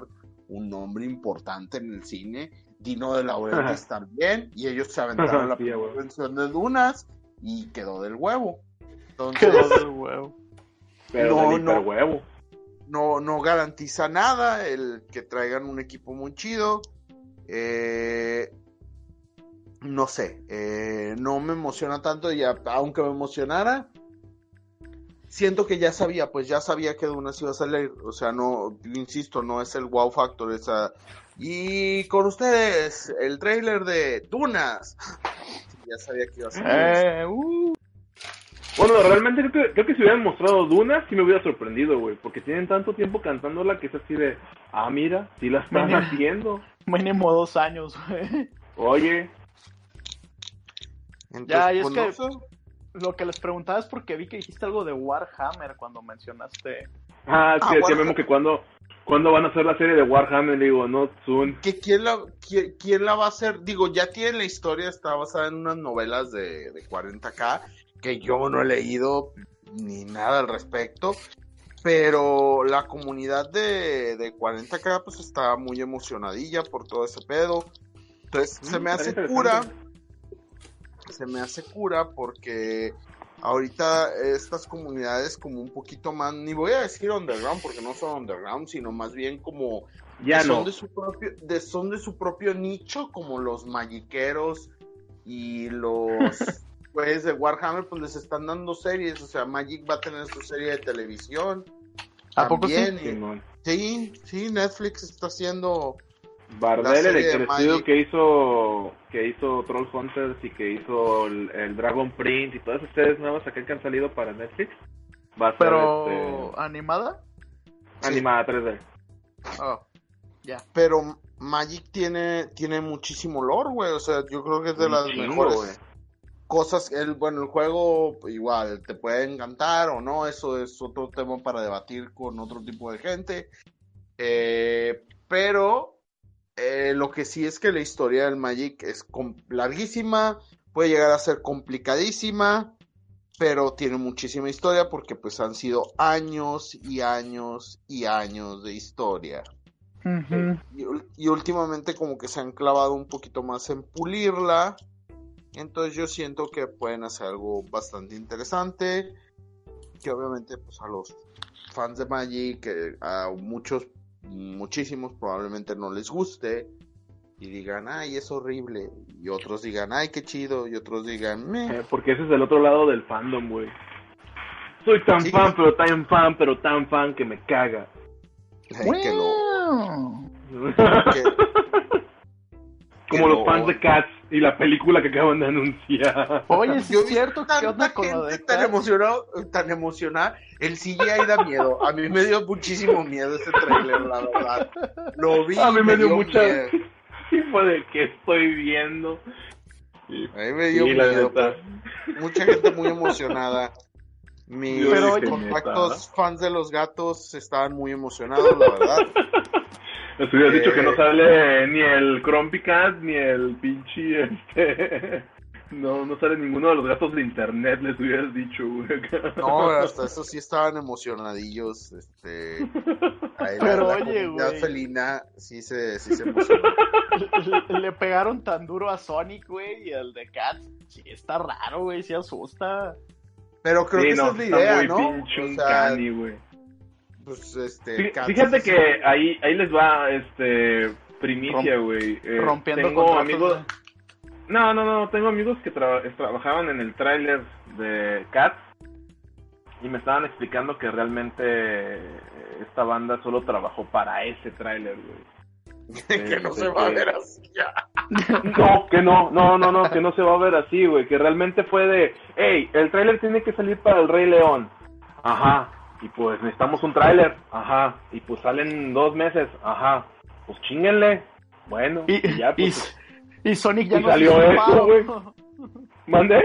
un nombre importante en el cine, Dino de Laurentiis también y ellos se aventaron la versión de Dunas y quedó del huevo. Entonces, Quedó del huevo. Pero No, del no. hiperhuevo. No, no garantiza nada el que traigan un equipo muy chido. Eh, no sé, eh, no me emociona tanto y aunque me emocionara, siento que ya sabía, pues ya sabía que Dunas iba a salir. O sea, no, insisto, no es el wow factor. Esa... Y con ustedes, el trailer de Dunas. Ya sabía que iba a salir. Eh, uh, Bueno, realmente creo que, creo que si hubieran mostrado Duna, sí me hubiera sorprendido, güey. Porque tienen tanto tiempo cantándola que es así de, ah, mira, sí la están haciendo. mínimo dos años, güey. Oye, Entonces, Ya, y es pues, que-. Lo que les preguntaba es porque vi que dijiste algo de Warhammer cuando mencionaste. ah, es Ah, decía. Memo que cuando, cuando van a hacer la serie de Warhammer, digo, no soon. que quién la, quién, quién la va a hacer, digo, ya tiene la historia, está basada en unas novelas de, de 40k, que yo no he leído ni nada al respecto, pero la comunidad de, de 40k pues está muy emocionadilla por todo ese pedo. Entonces se Mm, me hace cura, se me hace cura porque ahorita estas comunidades como un poquito más, ni voy a decir underground porque no son underground, sino más bien como Ya no. son de su propio de, son de su propio nicho como los magiqueros y los pues de Warhammer pues les están dando series o sea Magic va a tener su serie de televisión ¿A poco sí? también, y- Simón. sí sí Netflix está haciendo Bardell, La el, Magic. que hizo que hizo Troll Hunters y que hizo el, el Dragon Print y todas ustedes nuevas acá que han salido para Netflix, va a ser Pero, este, ¿animada? animada 3D. Oh, ya. pero Magic tiene tiene muchísimo lore güey o sea yo creo que es de Un las chingo, mejores. Cosas el bueno el juego igual te puede encantar o no eso es otro tema para debatir con otro tipo de gente Eh, pero eh, lo que sí es que la historia del Magic es larguísima puede llegar a ser complicadísima pero tiene muchísima historia porque pues han sido años y años y años de historia y, y últimamente como que se han clavado un poquito más en pulirla. Entonces yo siento que pueden hacer algo bastante interesante. Que obviamente pues a los fans de Magic, que a muchos, muchísimos probablemente no les guste. Y digan, ay, es horrible. Y otros digan, ay, qué chido. Y otros digan, meh. Eh, porque ese es el otro lado del fandom, güey. Soy tan Sí. fan, pero tan fan, pero tan fan que me caga. Ay, que lo, que- Como que los lo- fans de Cats y la película que acaban de anunciar. Oye, sí Yo es vi cierto, ¿qué tanta con gente de tan emocionado, tan emocionada. El CGI da miedo. A mí me dio muchísimo miedo ese trailer, la verdad. Lo vi. A mí me dio mucha- miedo. Y fue de que estoy viendo. A mí me dio Sí, la miedo. Mucha gente muy emocionada. Mis Yo Pero, contactos fans de los gatos estaban muy emocionados, la verdad. Les hubieras dicho que no Eh. sale ni el Crumpy Cat ni el pinche este. No, no sale ninguno de los gatos de internet, les hubieras dicho, güey. No, hasta eso sí estaban emocionadillos. Este, ahí la- Pero la, oye, comunidad güey. felina sí se, sí se emocionó. Le, le pegaron tan duro a Sonic, güey, y el de Cats. Sí, está raro, güey, sí asusta. Pero creo Sí, que esa no, es la está idea, muy ¿no? pinche O un sea, cani, güey. Pues este. Fíjate que ahí, ahí les va, este, primicia, güey. Eh, Rompiendo tengo amigos, no, no, no, tengo amigos que tra- trabajaban en el tráiler de Cats y me estaban explicando que realmente esta banda solo trabajó para ese tráiler, güey. que no se va a ver así ya. No, que no, no, no, no, que no se va a ver así, güey, que realmente fue de, hey, el tráiler tiene que salir para el Rey León. Ajá, y pues necesitamos un tráiler. Ajá, y pues salen dos meses. Ajá, pues chinguenle. Bueno, Y, y ya, y- pues, y Sonic ya y nos salió hizo un esto, paro. güey. ¿mandé?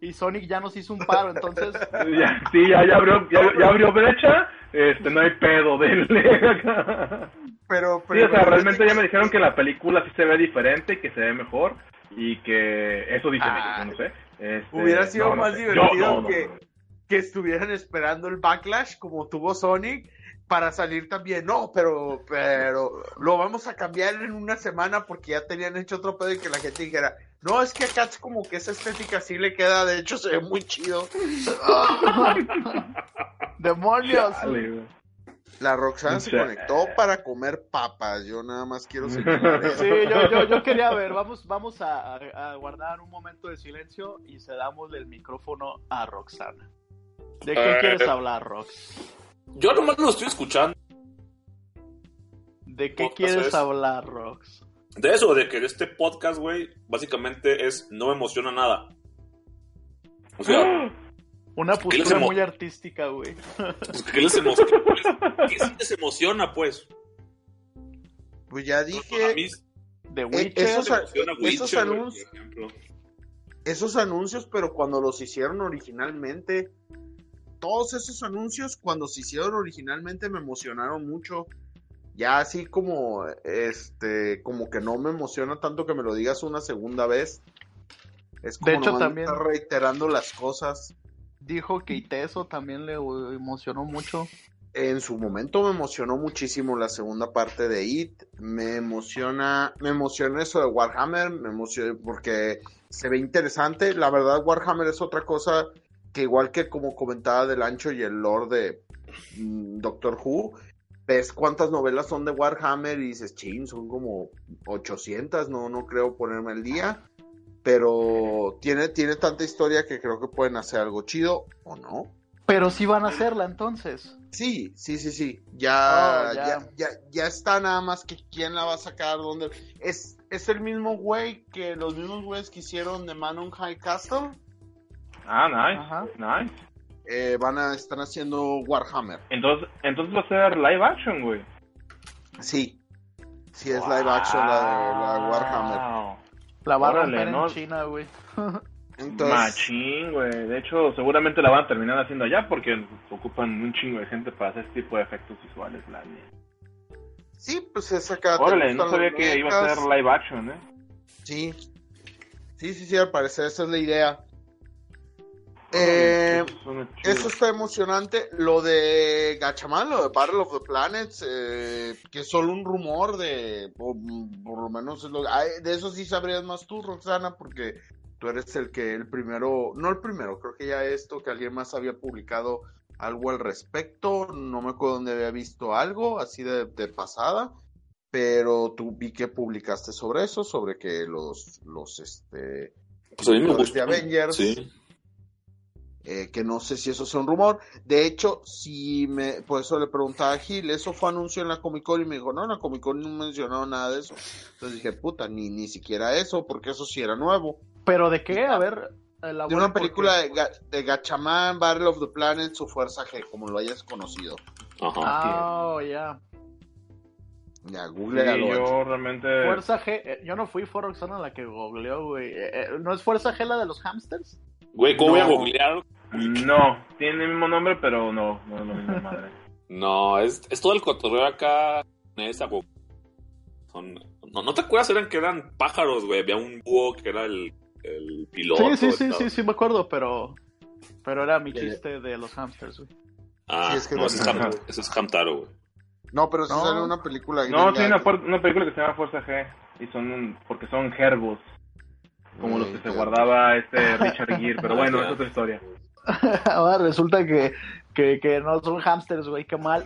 Y Sonic ya nos hizo un paro, entonces. Ya, sí, ya, ya abrió, ya, ya abrió brecha, este, no hay pedo, denle. Pero, Sí, o sea, pero- realmente ya me dijeron que la película sí se ve diferente, que se ve mejor y que eso dicen Ah, ellos, no sé. Este, Hubiera sido no, no más sé. divertido Yo, no, no, que, no. Que estuvieran esperando el backlash como tuvo Sonic para salir también. No, pero, pero lo vamos a cambiar en una semana porque ya tenían hecho otro pedo y que la gente dijera, no, es que a Cats como que esa estética sí le queda, de hecho se ve muy chido. ¡Demonios! Güey. La Roxanne se conectó para comer papas, yo nada más quiero señalar. Sí, yo, yo, yo quería ver, vamos, vamos a, a- a guardar un momento de silencio y cedamos el micrófono a Roxana. ¿De qué Eh. quieres hablar, Rox? Yo nomás lo estoy escuchando. ¿De qué podcast quieres es- hablar, Rox? De eso, de que este podcast, güey, básicamente es no me emociona nada. O sea, Una ¿Qué les postura emo- muy artística, güey. pues, ¿qué les emociona? ¿Qué les emociona, pues? Pues ya dije, mí De Eh, Witcher. esos emociona esos Witcher, anuncios- por ejemplo. esos anuncios, pero cuando los hicieron originalmente, todos esos anuncios cuando se hicieron originalmente me emocionaron mucho. Ya así como, este, como que no me emociona tanto que me lo digas una segunda vez. Es como De hecho, también- estar reiterando las cosas. Dijo que Iteso también le emocionó mucho. En su momento me emocionó muchísimo la segunda parte de It. Me emociona, me emociona eso de Warhammer, me emociona porque se ve interesante. La verdad, Warhammer es otra cosa que igual que como comentaba del ancho y el lore de mm, Doctor Who, ves cuántas novelas son de Warhammer y dices, chin, son como 800, no, no creo ponerme al día. Pero tiene, tiene tanta historia que creo que pueden hacer algo chido o no. Pero sí van a hacerla entonces. Sí, sí, sí, sí. Ya, Oh, ya. ya. Ya, ya, está nada más que quién la va a sacar, dónde. Es, es el mismo güey que los mismos güeyes que hicieron de Man on High Castle. Ah, nice, Ajá. nice. eh, van a estar haciendo Warhammer. Entonces, entonces va a ser live action, güey. Sí. Sí, es live action la de la Warhammer. La va a romper ¿no? en China, güey. Entonces, Machín, güey. De hecho, seguramente la van a terminar haciendo allá porque ocupan un chingo de gente para hacer este tipo de efectos visuales, la sí, pues es acá. Órale, no sabía que iba a ser live action, ¿eh? Sí. Sí, sí, sí, al parecer esa es la idea. Eh, Eso está emocionante. Lo de Gachaman, lo de Battle of the Planets, eh, que es solo un rumor de, por, por lo menos es lo- ay, de eso sí sabrías más tú, Roxana, porque tú eres el que el primero, no el primero, creo que ya esto que alguien más había publicado algo al respecto, no me acuerdo dónde había visto algo así de, de pasada, pero tú vi que publicaste sobre eso, sobre que los, los, este, Pues a mí me los gusta. de Avengers Sí. Eh, que no sé si eso es un rumor. De hecho, si me, por eso le preguntaba a Gil, eso fue anuncio en la Comic Con y me dijo, no, en la Comic Con no mencionaron nada de eso. Entonces dije, puta, ni, ni siquiera eso, porque eso sí era nuevo. ¿Pero de qué? A ver. elabora De una película de, Ga- de Gachaman, Battle of the Planet, su fuerza G, como lo hayas conocido. Ajá. Ah, oh, ya. Ya, Sí, googlealo. yo realmente... Fuerza G. eh, Yo no fui, fue Roxana la que googleó, güey. Eh, eh, ¿No es Fuerza G la de los hamsters? Güey, ¿cómo voy a No. googlear? No, tiene el mismo nombre, pero no, no es lo mismo, madre. No, es, es todo el cotorreo acá. Esa. Son... No, ¿No te acuerdas? Eran que eran pájaros, güey. Había un búho que era el, el piloto. Sí, sí, sí, estaba- sí, sí, me acuerdo, pero. Pero era mi chiste de los hamsters, güey. Ah, Sí, es que no, no ese es. Ham- ese es Hamtaro, güey. No, pero sí No. sale una película. No, sí, una, por- una película que se llama Fuerza G. Y son, porque son gerbos, como los que se guardaba este Richard Gere. Pero bueno, es otra historia. Ahora resulta que, que, que no son hamsters, güey, qué mal.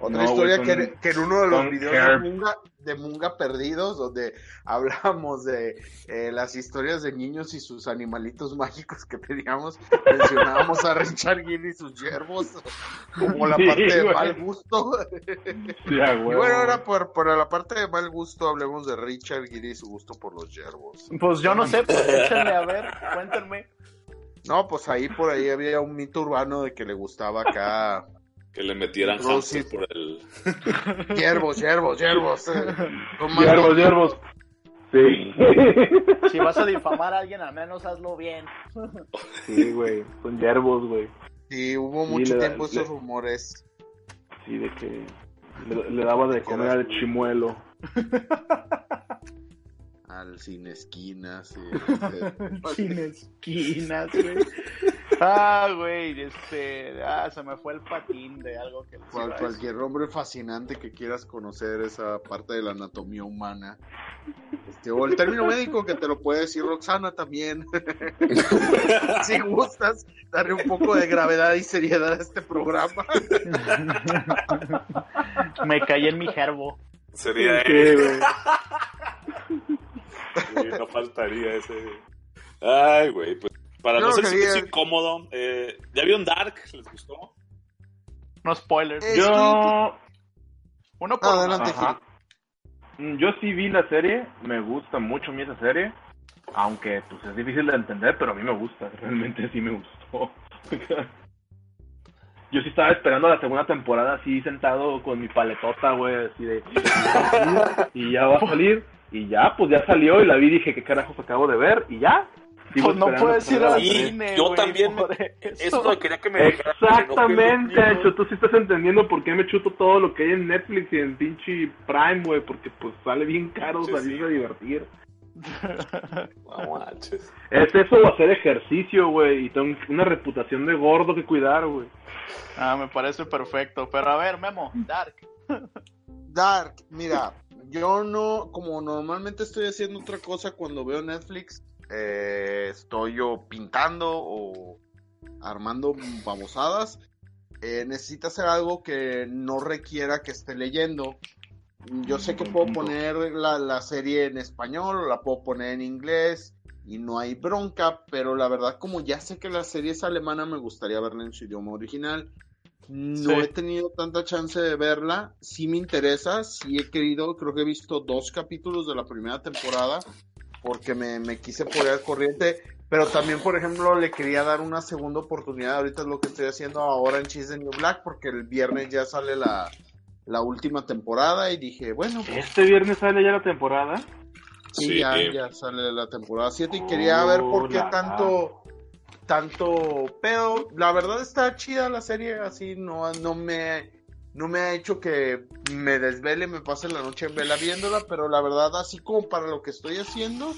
Otra No, historia que, son- que en uno de los videos de. Munga, de Munga Perdidos, donde hablamos de eh, las historias de niños y sus animalitos mágicos que teníamos, mencionábamos a Richard Gere y sus yerbos como la Sí, parte de mal gusto. Y bueno, ahora por, por la parte de mal gusto hablemos de Richard Gere y su gusto por los yerbos. Pues yo no sé, pues échenle a ver, cuéntenme. No, pues ahí por ahí había un mito urbano de que le gustaba acá Que le metieran Rosy. hamster por el... yerbos, yerbos, yerbos. eh, con más Yerbos, yerbos. Sí. Si vas a difamar a alguien, al menos hazlo bien. Sí, güey. Son yerbos, güey. Sí, hubo Sí, mucho da- tiempo le- esos rumores. Sí, de que le, le daba de comer al chimuelo. Al sin esquinas. Sin esquinas, güey. Ah, güey, este. Ah, se me fue el patín de algo que Cual- cualquier hombre fascinante que quieras conocer esa parte de la anatomía humana. Este, o el término médico que te lo puede decir Roxana también. si gustas, darle un poco de gravedad y seriedad a este programa. Me caí en mi gerbo. Sería Sí. Sí, no faltaría ese. Ay, güey, pues para Yo no ser quería- es incómodo, eh, ¿ya vieron Dark? ¿Les gustó? No spoilers. Eh, Yo, Uno por. Adelante. Mm, yo sí vi la serie, me gusta mucho a mí esa serie, aunque pues es difícil de entender, pero a mí me gusta, realmente sí me gustó. Yo sí estaba esperando la segunda temporada así sentado con mi paletota, güey, así de... y ya va a salir, y ya, pues ya salió y la vi y dije, ¿qué carajos acabo de ver? Y ya. Pues no puedes ir al cine. yo también me- eso. Quería que me Exactamente, que no Hecho, tú sí estás entendiendo por qué me chuto todo lo que hay en Netflix y en pinche Prime, güey, porque pues sale bien caro Sí, salirse sí. a divertir. No. Es eso o hacer ejercicio, güey, y tengo una reputación de gordo que cuidar, güey. Ah, me parece perfecto. Pero a ver, Memo, Dark. Dark, mira, yo no, como normalmente estoy haciendo otra cosa cuando veo Netflix, eh, estoy yo pintando o armando babosadas. Eh, necesito hacer algo que no requiera que esté leyendo. Yo sé que puedo poner la, la serie en español o la puedo poner en inglés y no hay bronca, pero la verdad como ya sé que la serie es alemana me gustaría verla en su idioma original. No Sí. he tenido tanta chance de verla, sí me interesa, sí he querido, creo que he visto dos capítulos de la primera temporada porque me, me quise poner al corriente, pero también por ejemplo le quería dar una segunda oportunidad, ahorita es lo que estoy haciendo ahora en Cheese New Black porque el viernes ya sale la, la última temporada y dije, bueno, pues Este viernes sale ya la temporada. Sí, Sí, ya, eh. ya sale la temporada 7 y quería ver por qué Oh, la- tanto, tanto pedo. La verdad está chida la serie, así no, no me, no me ha hecho que me desvele, me pase la noche en vela viéndola, pero la verdad así como para lo que estoy haciendo,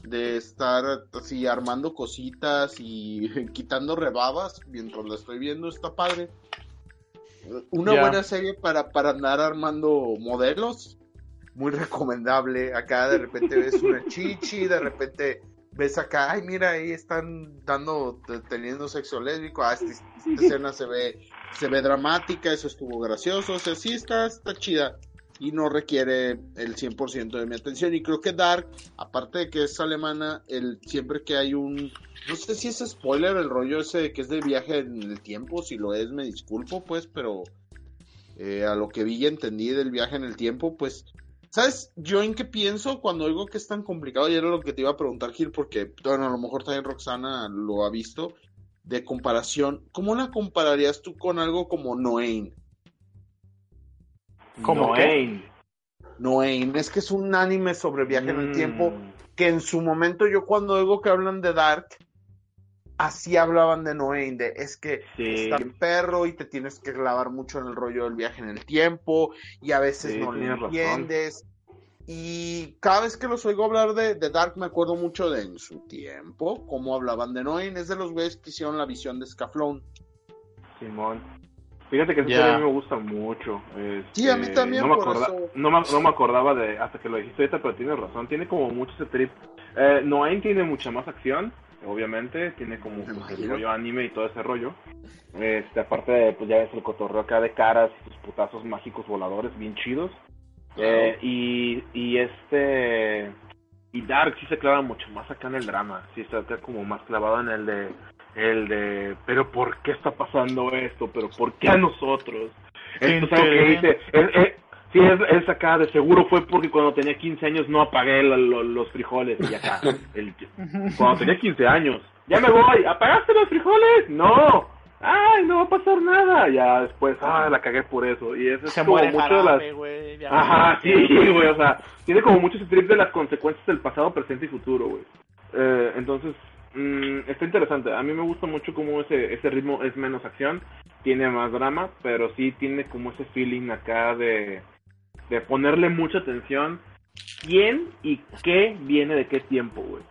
de estar así armando cositas y quitando rebabas mientras la estoy viendo, está padre. Una buena serie para, para andar armando modelos, muy recomendable. Acá de repente ves una chichi, de repente ves acá, ay, mira, ahí están dando, te- teniendo sexo lésbico. Ah, esta, esta escena se ve, se ve dramática, eso estuvo gracioso. O sea, sí está, está chida y no requiere el 100% de mi atención. Y creo que Dark, aparte de que es alemana, el, siempre que hay un, no sé si es spoiler el rollo ese de que es de viaje en el tiempo, si lo es me disculpo pues, pero eh, a lo que vi y entendí del viaje en el tiempo, pues, ¿sabes? Yo en qué pienso cuando oigo que es tan complicado, y era lo que te iba a preguntar Gil, porque, bueno, a lo mejor también Roxana lo ha visto, de comparación, ¿cómo la compararías tú con algo como Noain? ¿Cómo Noain. Noain, es que es un anime sobre viaje en el Mm. tiempo, que en su momento yo cuando oigo que hablan de Dark, así hablaban de Noain, de es que Sí. está bien perro y te tienes que clavar mucho en el rollo del viaje en el tiempo y a veces Sí, no razón. entiendes Y cada vez que los oigo hablar de, de Dark me acuerdo mucho de en su tiempo, cómo hablaban de Noin, es de los güeyes que hicieron la visión de Scaflón. Simón. Fíjate que serie a mí me gusta mucho. Sí, a mí este, también, No me, por acorda- eso. no, me, no me acordaba de. Hasta que lo dijiste ahorita, pero tienes razón. Tiene como mucho ese trip. Eh, Noain tiene mucha más acción, obviamente. Tiene como pues, el rollo anime y todo ese rollo. Este, aparte de, pues ya ves el cotorreo acá de caras y sus putazos mágicos voladores bien chidos. Eh, y, y este. Y Dark sí se clava mucho más acá en el drama. Sí está acá como más clavado en el de. El de. Pero ¿por qué está pasando esto? ¿Pero por qué a nosotros? Esto es algo que dice. es- es- sí, es, es acá. De seguro fue porque cuando tenía 15 años no apagué lo- lo- los frijoles. Y acá. el- cuando tenía 15 años. Ya me voy. ¿Apagaste los frijoles? No. Ay, no va a pasar nada. Ya después, ah, la cagué por eso. Y eso es Se como muere mucho de las. ya. Ajá, sí, güey, o sea, tiene como mucho ese trip de las consecuencias del pasado, presente y futuro, güey. Eh, entonces, mm, está interesante. A mí me gusta mucho como ese, ese ritmo es menos acción, tiene más drama, pero sí tiene como ese feeling acá de, de ponerle mucha atención quién y qué viene de qué tiempo, güey.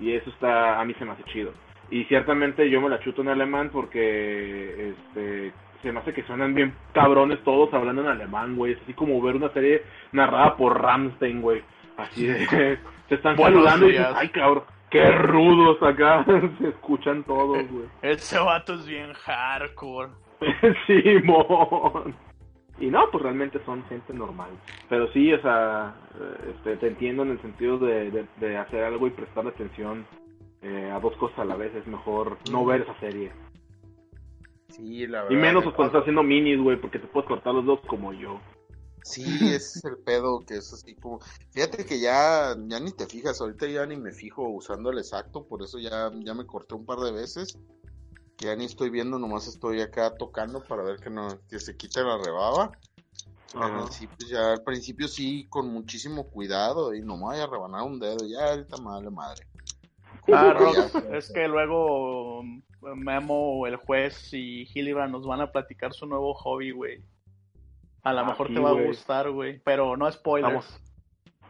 Y eso está, a mí se me hace chido. Y ciertamente yo me la chuto en alemán porque este se me hace que suenan bien cabrones todos hablando en alemán, güey. Es así como ver una serie narrada por Ramstein, güey. Así de se están Buenos saludando y ay cabrón, qué rudos acá. se escuchan todos, güey. Ese vato es bien hardcore. Simón. Y no, pues realmente son gente normal. Pero sí, o sea, eh, este, te entiendo en el sentido de, de, de hacer algo y prestarle atención eh, a dos cosas a la vez. Es mejor no ver esa serie. Sí, la Y verdad. menos cuando estás haciendo minis, güey, porque te puedes cortar los dos como yo. Sí, ese es el pedo que es así como. Fíjate que ya, ya ni te fijas, ahorita ya ni me fijo usando el exacto, por eso ya, ya me corté un par de veces. Que ya ni estoy viendo, nomás estoy acá tocando para ver que no, que se quite la rebaba. Pero sí, pues ya al principio sí, con muchísimo cuidado, y no me vaya a rebanar un dedo, ya ahorita vale madre. Ah, ya- es que luego um, Memo, el juez y Hilibran nos van a platicar su nuevo hobby, güey. A lo Ah, mejor te va a gustar, güey. Pero no spoilers. Vamos.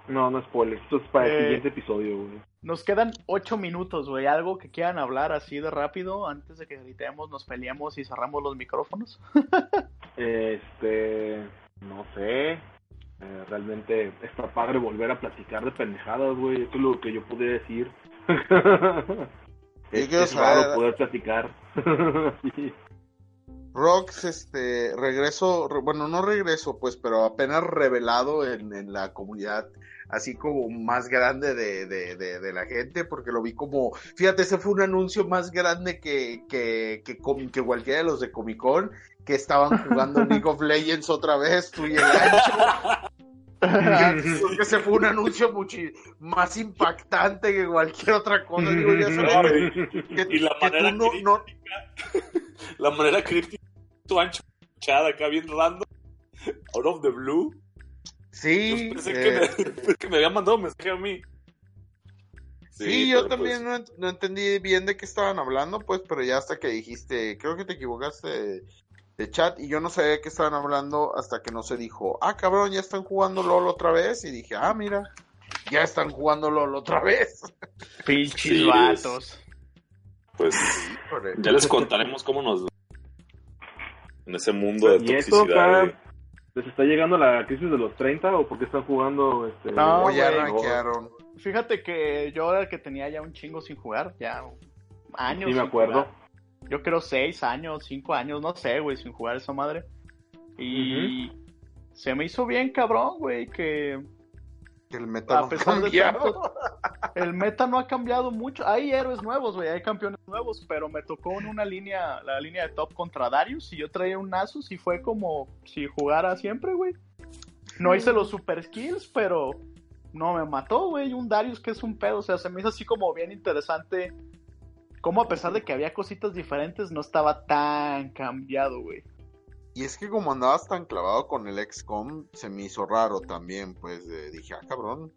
No, no spoilers. Esto es para el Eh, siguiente episodio, güey. Nos quedan ocho minutos, güey. Algo que quieran hablar así de rápido antes de que gritemos, nos peleemos y cerramos los micrófonos. Este, no sé. Eh, realmente está padre volver a platicar de pendejadas, güey. Eso es lo que yo pude decir. es, quiero es saber- raro poder platicar. Sí. Rox, este, regreso, re- bueno, no regreso, pues, pero apenas revelado en, en la comunidad, así como más grande de, de, de, de la gente, porque lo vi como, fíjate, ese fue un anuncio más grande que, que, que, com- que cualquiera de los de Comic Con, que estaban jugando League of Legends otra vez, tú y el ancho. Porque ese fue un anuncio mucho más impactante que cualquier otra cosa. Digo, ya sabes que, Y la que manera tú no, no, La manera críptica, tu ancho, echada acá bien random, out of the blue. Sí, Yo pensé eh, que, me, que me había mandado un mensaje a mí. Sí, yo también pues, no, ent- no entendí bien de qué estaban hablando, pues, pero ya hasta que dijiste, creo que te equivocaste de, de chat y yo no sabía de qué estaban hablando hasta que no se dijo, ah, cabrón, ya están jugando LOL otra vez y dije, ah, mira, ya están jugando LOL otra vez. Pinches Sí, vatos. Pues ya les contaremos cómo nos en ese mundo de Y esto toxicidad. ¿Les está llegando la crisis de los 30 o porque están jugando este No, O ya rankearon. Fíjate que yo era el que tenía ya un chingo sin jugar, ya años. Sí, me sin acuerdo. jugar. Yo creo seis años, cinco años, no sé, güey, sin jugar esa madre. Y se me hizo bien cabrón, güey, que Que el meta a no ha pesar de cambiado. tanto, el meta no ha cambiado mucho. Hay héroes nuevos, güey, hay campeones nuevos, pero me tocó en una línea, la línea de top contra Darius y yo traía un Nasus y fue como si jugara siempre, güey. No hice los super skills, pero no me mató, güey. Un Darius que es un pedo, o sea, se me hizo así como bien interesante. Como a pesar de que había cositas diferentes, no estaba tan cambiado, güey. Y es que como andabas tan clavado con el XCOM, se me hizo raro también, pues, dije, ah, cabrón.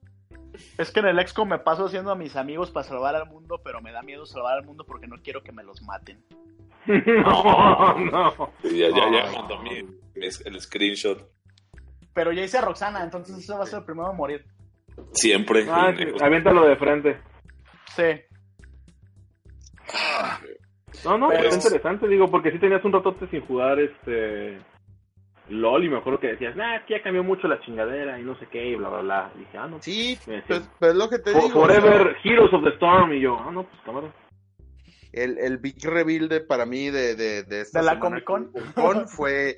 Es que en el XCOM me paso haciendo a mis amigos para salvar al mundo, pero me da miedo salvar al mundo porque no quiero que me los maten. no, no. Ya, ya, ya no. mi- mi- el screenshot. Pero ya hice a Roxana, entonces ese va a ser el primero a morir. Siempre. Ah, sí, aviéntalo de frente. Sí. No, no, Pero- pero es interesante, digo, porque si tenías un ratote sin jugar este LOL y me acuerdo que decías, nah, es que ya cambió mucho la chingadera y no sé qué y bla, bla, bla. Y dije, ah, no. Sí, pues, pues es lo que te For- digo. forever Heroes of the Storm y yo, ah, no, pues cámara. el, el big reveal de, para mí de, de, de esta ¿De la Comic-Con? con fue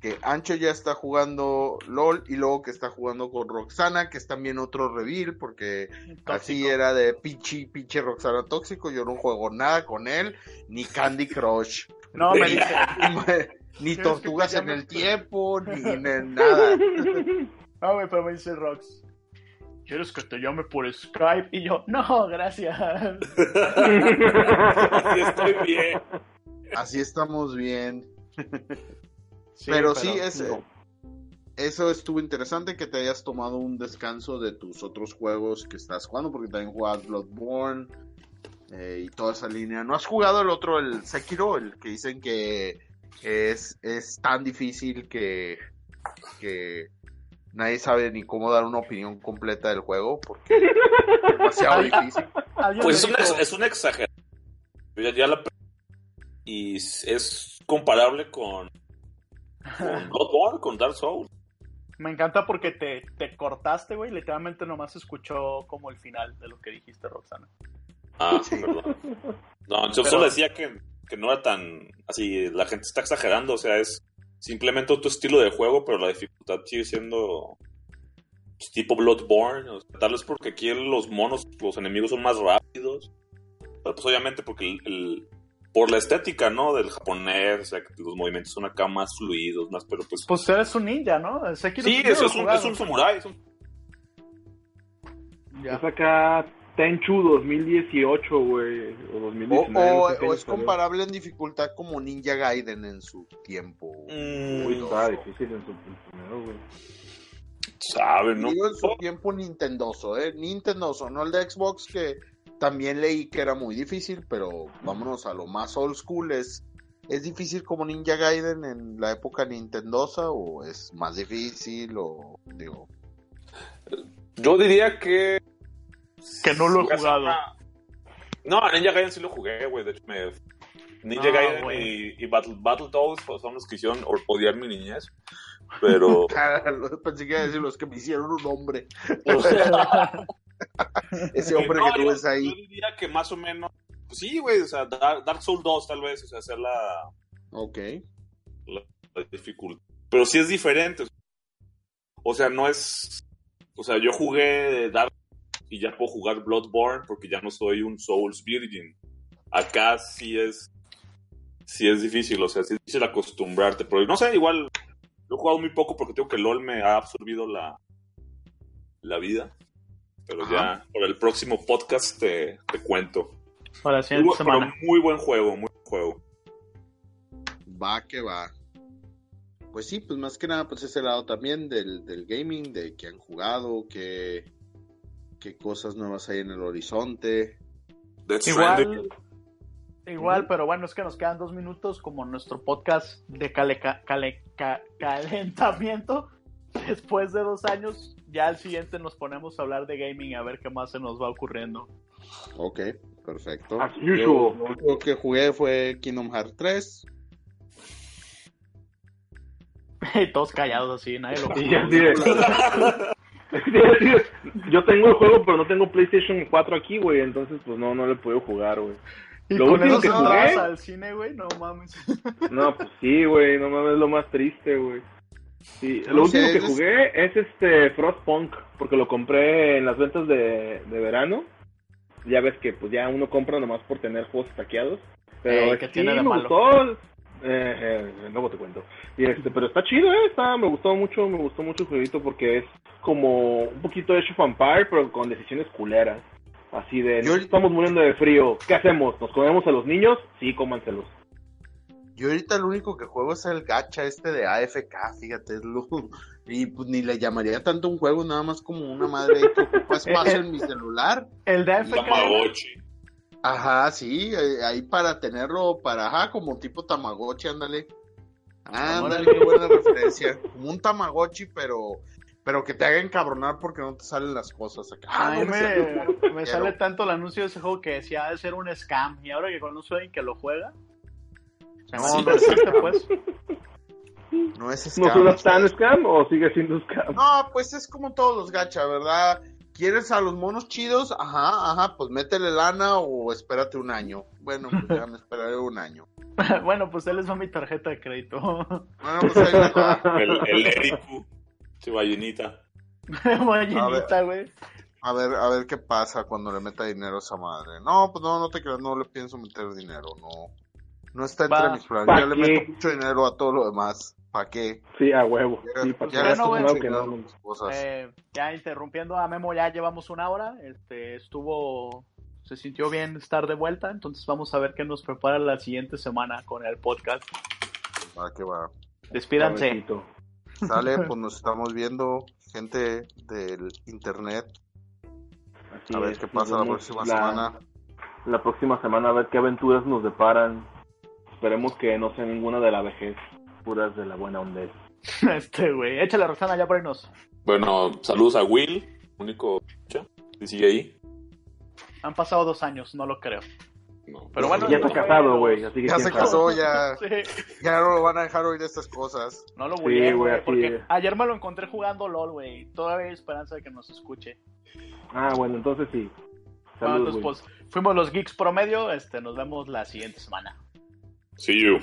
que Ancho ya está jugando LOL y luego que está jugando con Roxana, que es también otro reveal, porque así era de pinche, pinche Roxana tóxico, yo no juego nada con él, ni Candy Crush, No, me dice. Ni tortugas en el tiempo, ni, ni nada. Ah, güey, pero me dice Rox. ¿Quieres que te llame por Skype? Y yo, no, gracias. Así estoy bien. Así estamos bien. Sí, pero, sí, es, no. eso estuvo interesante que te hayas tomado un descanso de tus otros juegos que estás jugando, porque también jugabas Bloodborne eh, y toda esa línea. ¿No has jugado el otro, el Sekiro, el que dicen que es, es tan difícil que, que nadie sabe ni cómo dar una opinión completa del juego? Porque es demasiado difícil. Pues es una, es una exageración. Yo Ya, ya la y es comparable con, con Bloodborne, con Dark Souls. Me encanta porque te, te cortaste, güey. Literalmente nomás escuchó como el final de lo que dijiste, Roxana. Ah, Sí. perdón. No, yo Pero- solo decía que, que no era tan así, la gente está exagerando, o sea, es simplemente otro estilo de juego, pero la dificultad sigue siendo pues, tipo Bloodborne, o sea, tal vez porque aquí los monos, los enemigos son más rápidos, pero pues obviamente porque el, el- por la estética, ¿no? Del japonés, o sea, que los movimientos son acá más fluidos, más, pero pues... Pues eres un ninja, ¿no? Sekiro sí, eso es un, es un samurái, es un- Ya. Es acá Tenchu 2018, güey, o O, 2019. o- no sé qué o es salió. comparable en dificultad como Ninja Gaiden en su tiempo. Mm, Uy, estaba difícil en su primero, güey. sabe, ¿no? Digo en su tiempo Nintendoso, ¿eh? Nintendoso, no el de Xbox que también leí que era muy difícil, pero vámonos a lo más old school. ¿Es, ¿es difícil como Ninja Gaiden en la época Nintendosa o es más difícil o digo... Yo diría que. Que no lo he jugado. una- No, Ninja Gaiden sí lo jugué, güey. De hecho, me. Ninja Ah, Gaiden y, y Battle, Battletoads pues, son los que hicieron or- odiar mi niñez. Pero. Pensé que iba a decir los que me hicieron un hombre. o sea, Ese hombre no, que tú ves ahí. Yo diría que más o menos. Pues sí, güey. O sea, Dark, Dark Souls 2, tal vez. O sea, hacer la, Ok. la, la dificultad. Pero sí es diferente. O sea, no es. O sea, yo jugué Dark y ya puedo jugar Bloodborne porque ya no soy un Souls Virgin. Acá sí es. Sí es difícil, o sea, sí es difícil acostumbrarte. Pero no sé, igual. Lo he jugado muy poco porque tengo que LOL me ha absorbido la. La vida. Pero ya, por el próximo podcast te, te cuento. Para la Muy, siguiente pero semana. muy buen juego, muy buen juego. Va que va. Pues sí, pues más que nada, pues ese lado también del, del gaming, de que han jugado, que qué cosas nuevas hay en el horizonte. Igual, igual, pero bueno, es que nos quedan dos minutos como nuestro podcast de cale- ca- cale- ca- calentamiento. Después de dos años, ya al siguiente nos ponemos a hablar de gaming a ver qué más se nos va ocurriendo. Ok, perfecto. As Yo, usual. lo único que jugué fue Kingdom Hearts 3. Y todos callados así, nadie lo Yo tengo el juego, pero no tengo PlayStation 4 aquí, güey. Entonces, pues no, no le puedo jugar, güey. Y Lo con último eso que jugué- al cine, güey, no mames. No, pues sí, güey. No mames, es lo más triste, güey. Sí, No lo sé, último que es- jugué es este Frostpunk, porque lo compré en las ventas de, de verano. Ya ves que pues ya uno compra nomás por tener juegos taqueados. Pero Ey, ¿qué sí, tiene de me malo? gustó. Eh, eh, luego te cuento. Y este, pero está chido, eh, está, me gustó mucho, me gustó mucho el jueguito porque es como un poquito de of Empire, pero con decisiones culeras. Así de, Yo- estamos muriendo de frío, ¿qué hacemos? ¿Nos comemos a los niños? Sí, cómanselos. Yo ahorita lo único que juego es el gacha este de AFK, fíjate, es lo... Y pues ni le llamaría tanto un juego, nada más como una madre que ocupa espacio en mi celular. El de AFK. Ajá, sí, eh, ahí para tenerlo, para, ajá, como tipo Tamagotchi, ándale. Ándale, qué buena referencia. Como un Tamagotchi, pero, pero que te haga encabronar porque no te salen las cosas acá. A Ah, mí no me me, sale tanto el anuncio de ese juego que decía ha de ser un scam. Y ahora que conozco a alguien que lo juega, No, no, interesante, pues. No es ¿No scam. tan scam o sigue siendo scam? No, pues es como todos los gacha, ¿verdad? ¿Quieres a los monos chidos? Ajá, ajá, pues métele lana o espérate un año. Bueno, pues ya me esperaré un año. bueno, pues él les va mi tarjeta de crédito. Bueno, pues ahí va. El, el Ericu, Chivallinita. Ballenita, güey. A ver, a ver qué pasa cuando le meta dinero a esa madre. No, pues no, no te creas, no le pienso meter dinero, no. No está entre Va, mis planes. ¿pa' Yo le meto mucho dinero a todo lo demás. ¿Para qué? Sí, a huevo. Sí, Ya- para que ya que no. Eh, interrumpiendo a Memo, ya llevamos una hora. Este, estuvo. Se sintió bien estar de vuelta. Entonces vamos a ver qué nos prepara la siguiente semana con el podcast. ¿Para qué va? Despídanse. Sale, pues nos estamos viendo, gente del internet. Así A ver es, qué pasa la próxima la- semana. La próxima semana a ver qué aventuras nos deparan. Esperemos que no sea ninguna de la vejez, puras de la buena onda. Este, güey. Échale, Roxana, ya por ahí nos. Bueno, saludos a Will, único que sigue ahí. Han pasado dos años, no lo creo. No, Pero bueno, ya está bueno. casado, güey, así que Ya se sabe. casó, ya, Sí, ya no lo van a dejar oír estas cosas. no lo Sí, voy a güey, porque ayer me lo encontré jugando LOL, güey. Todavía hay esperanza de que nos escuche. Ah, bueno, entonces sí. Bueno, Saludos, entonces, güey. pues, fuimos los Geeks Promedio. Este, nos vemos la siguiente semana. See you.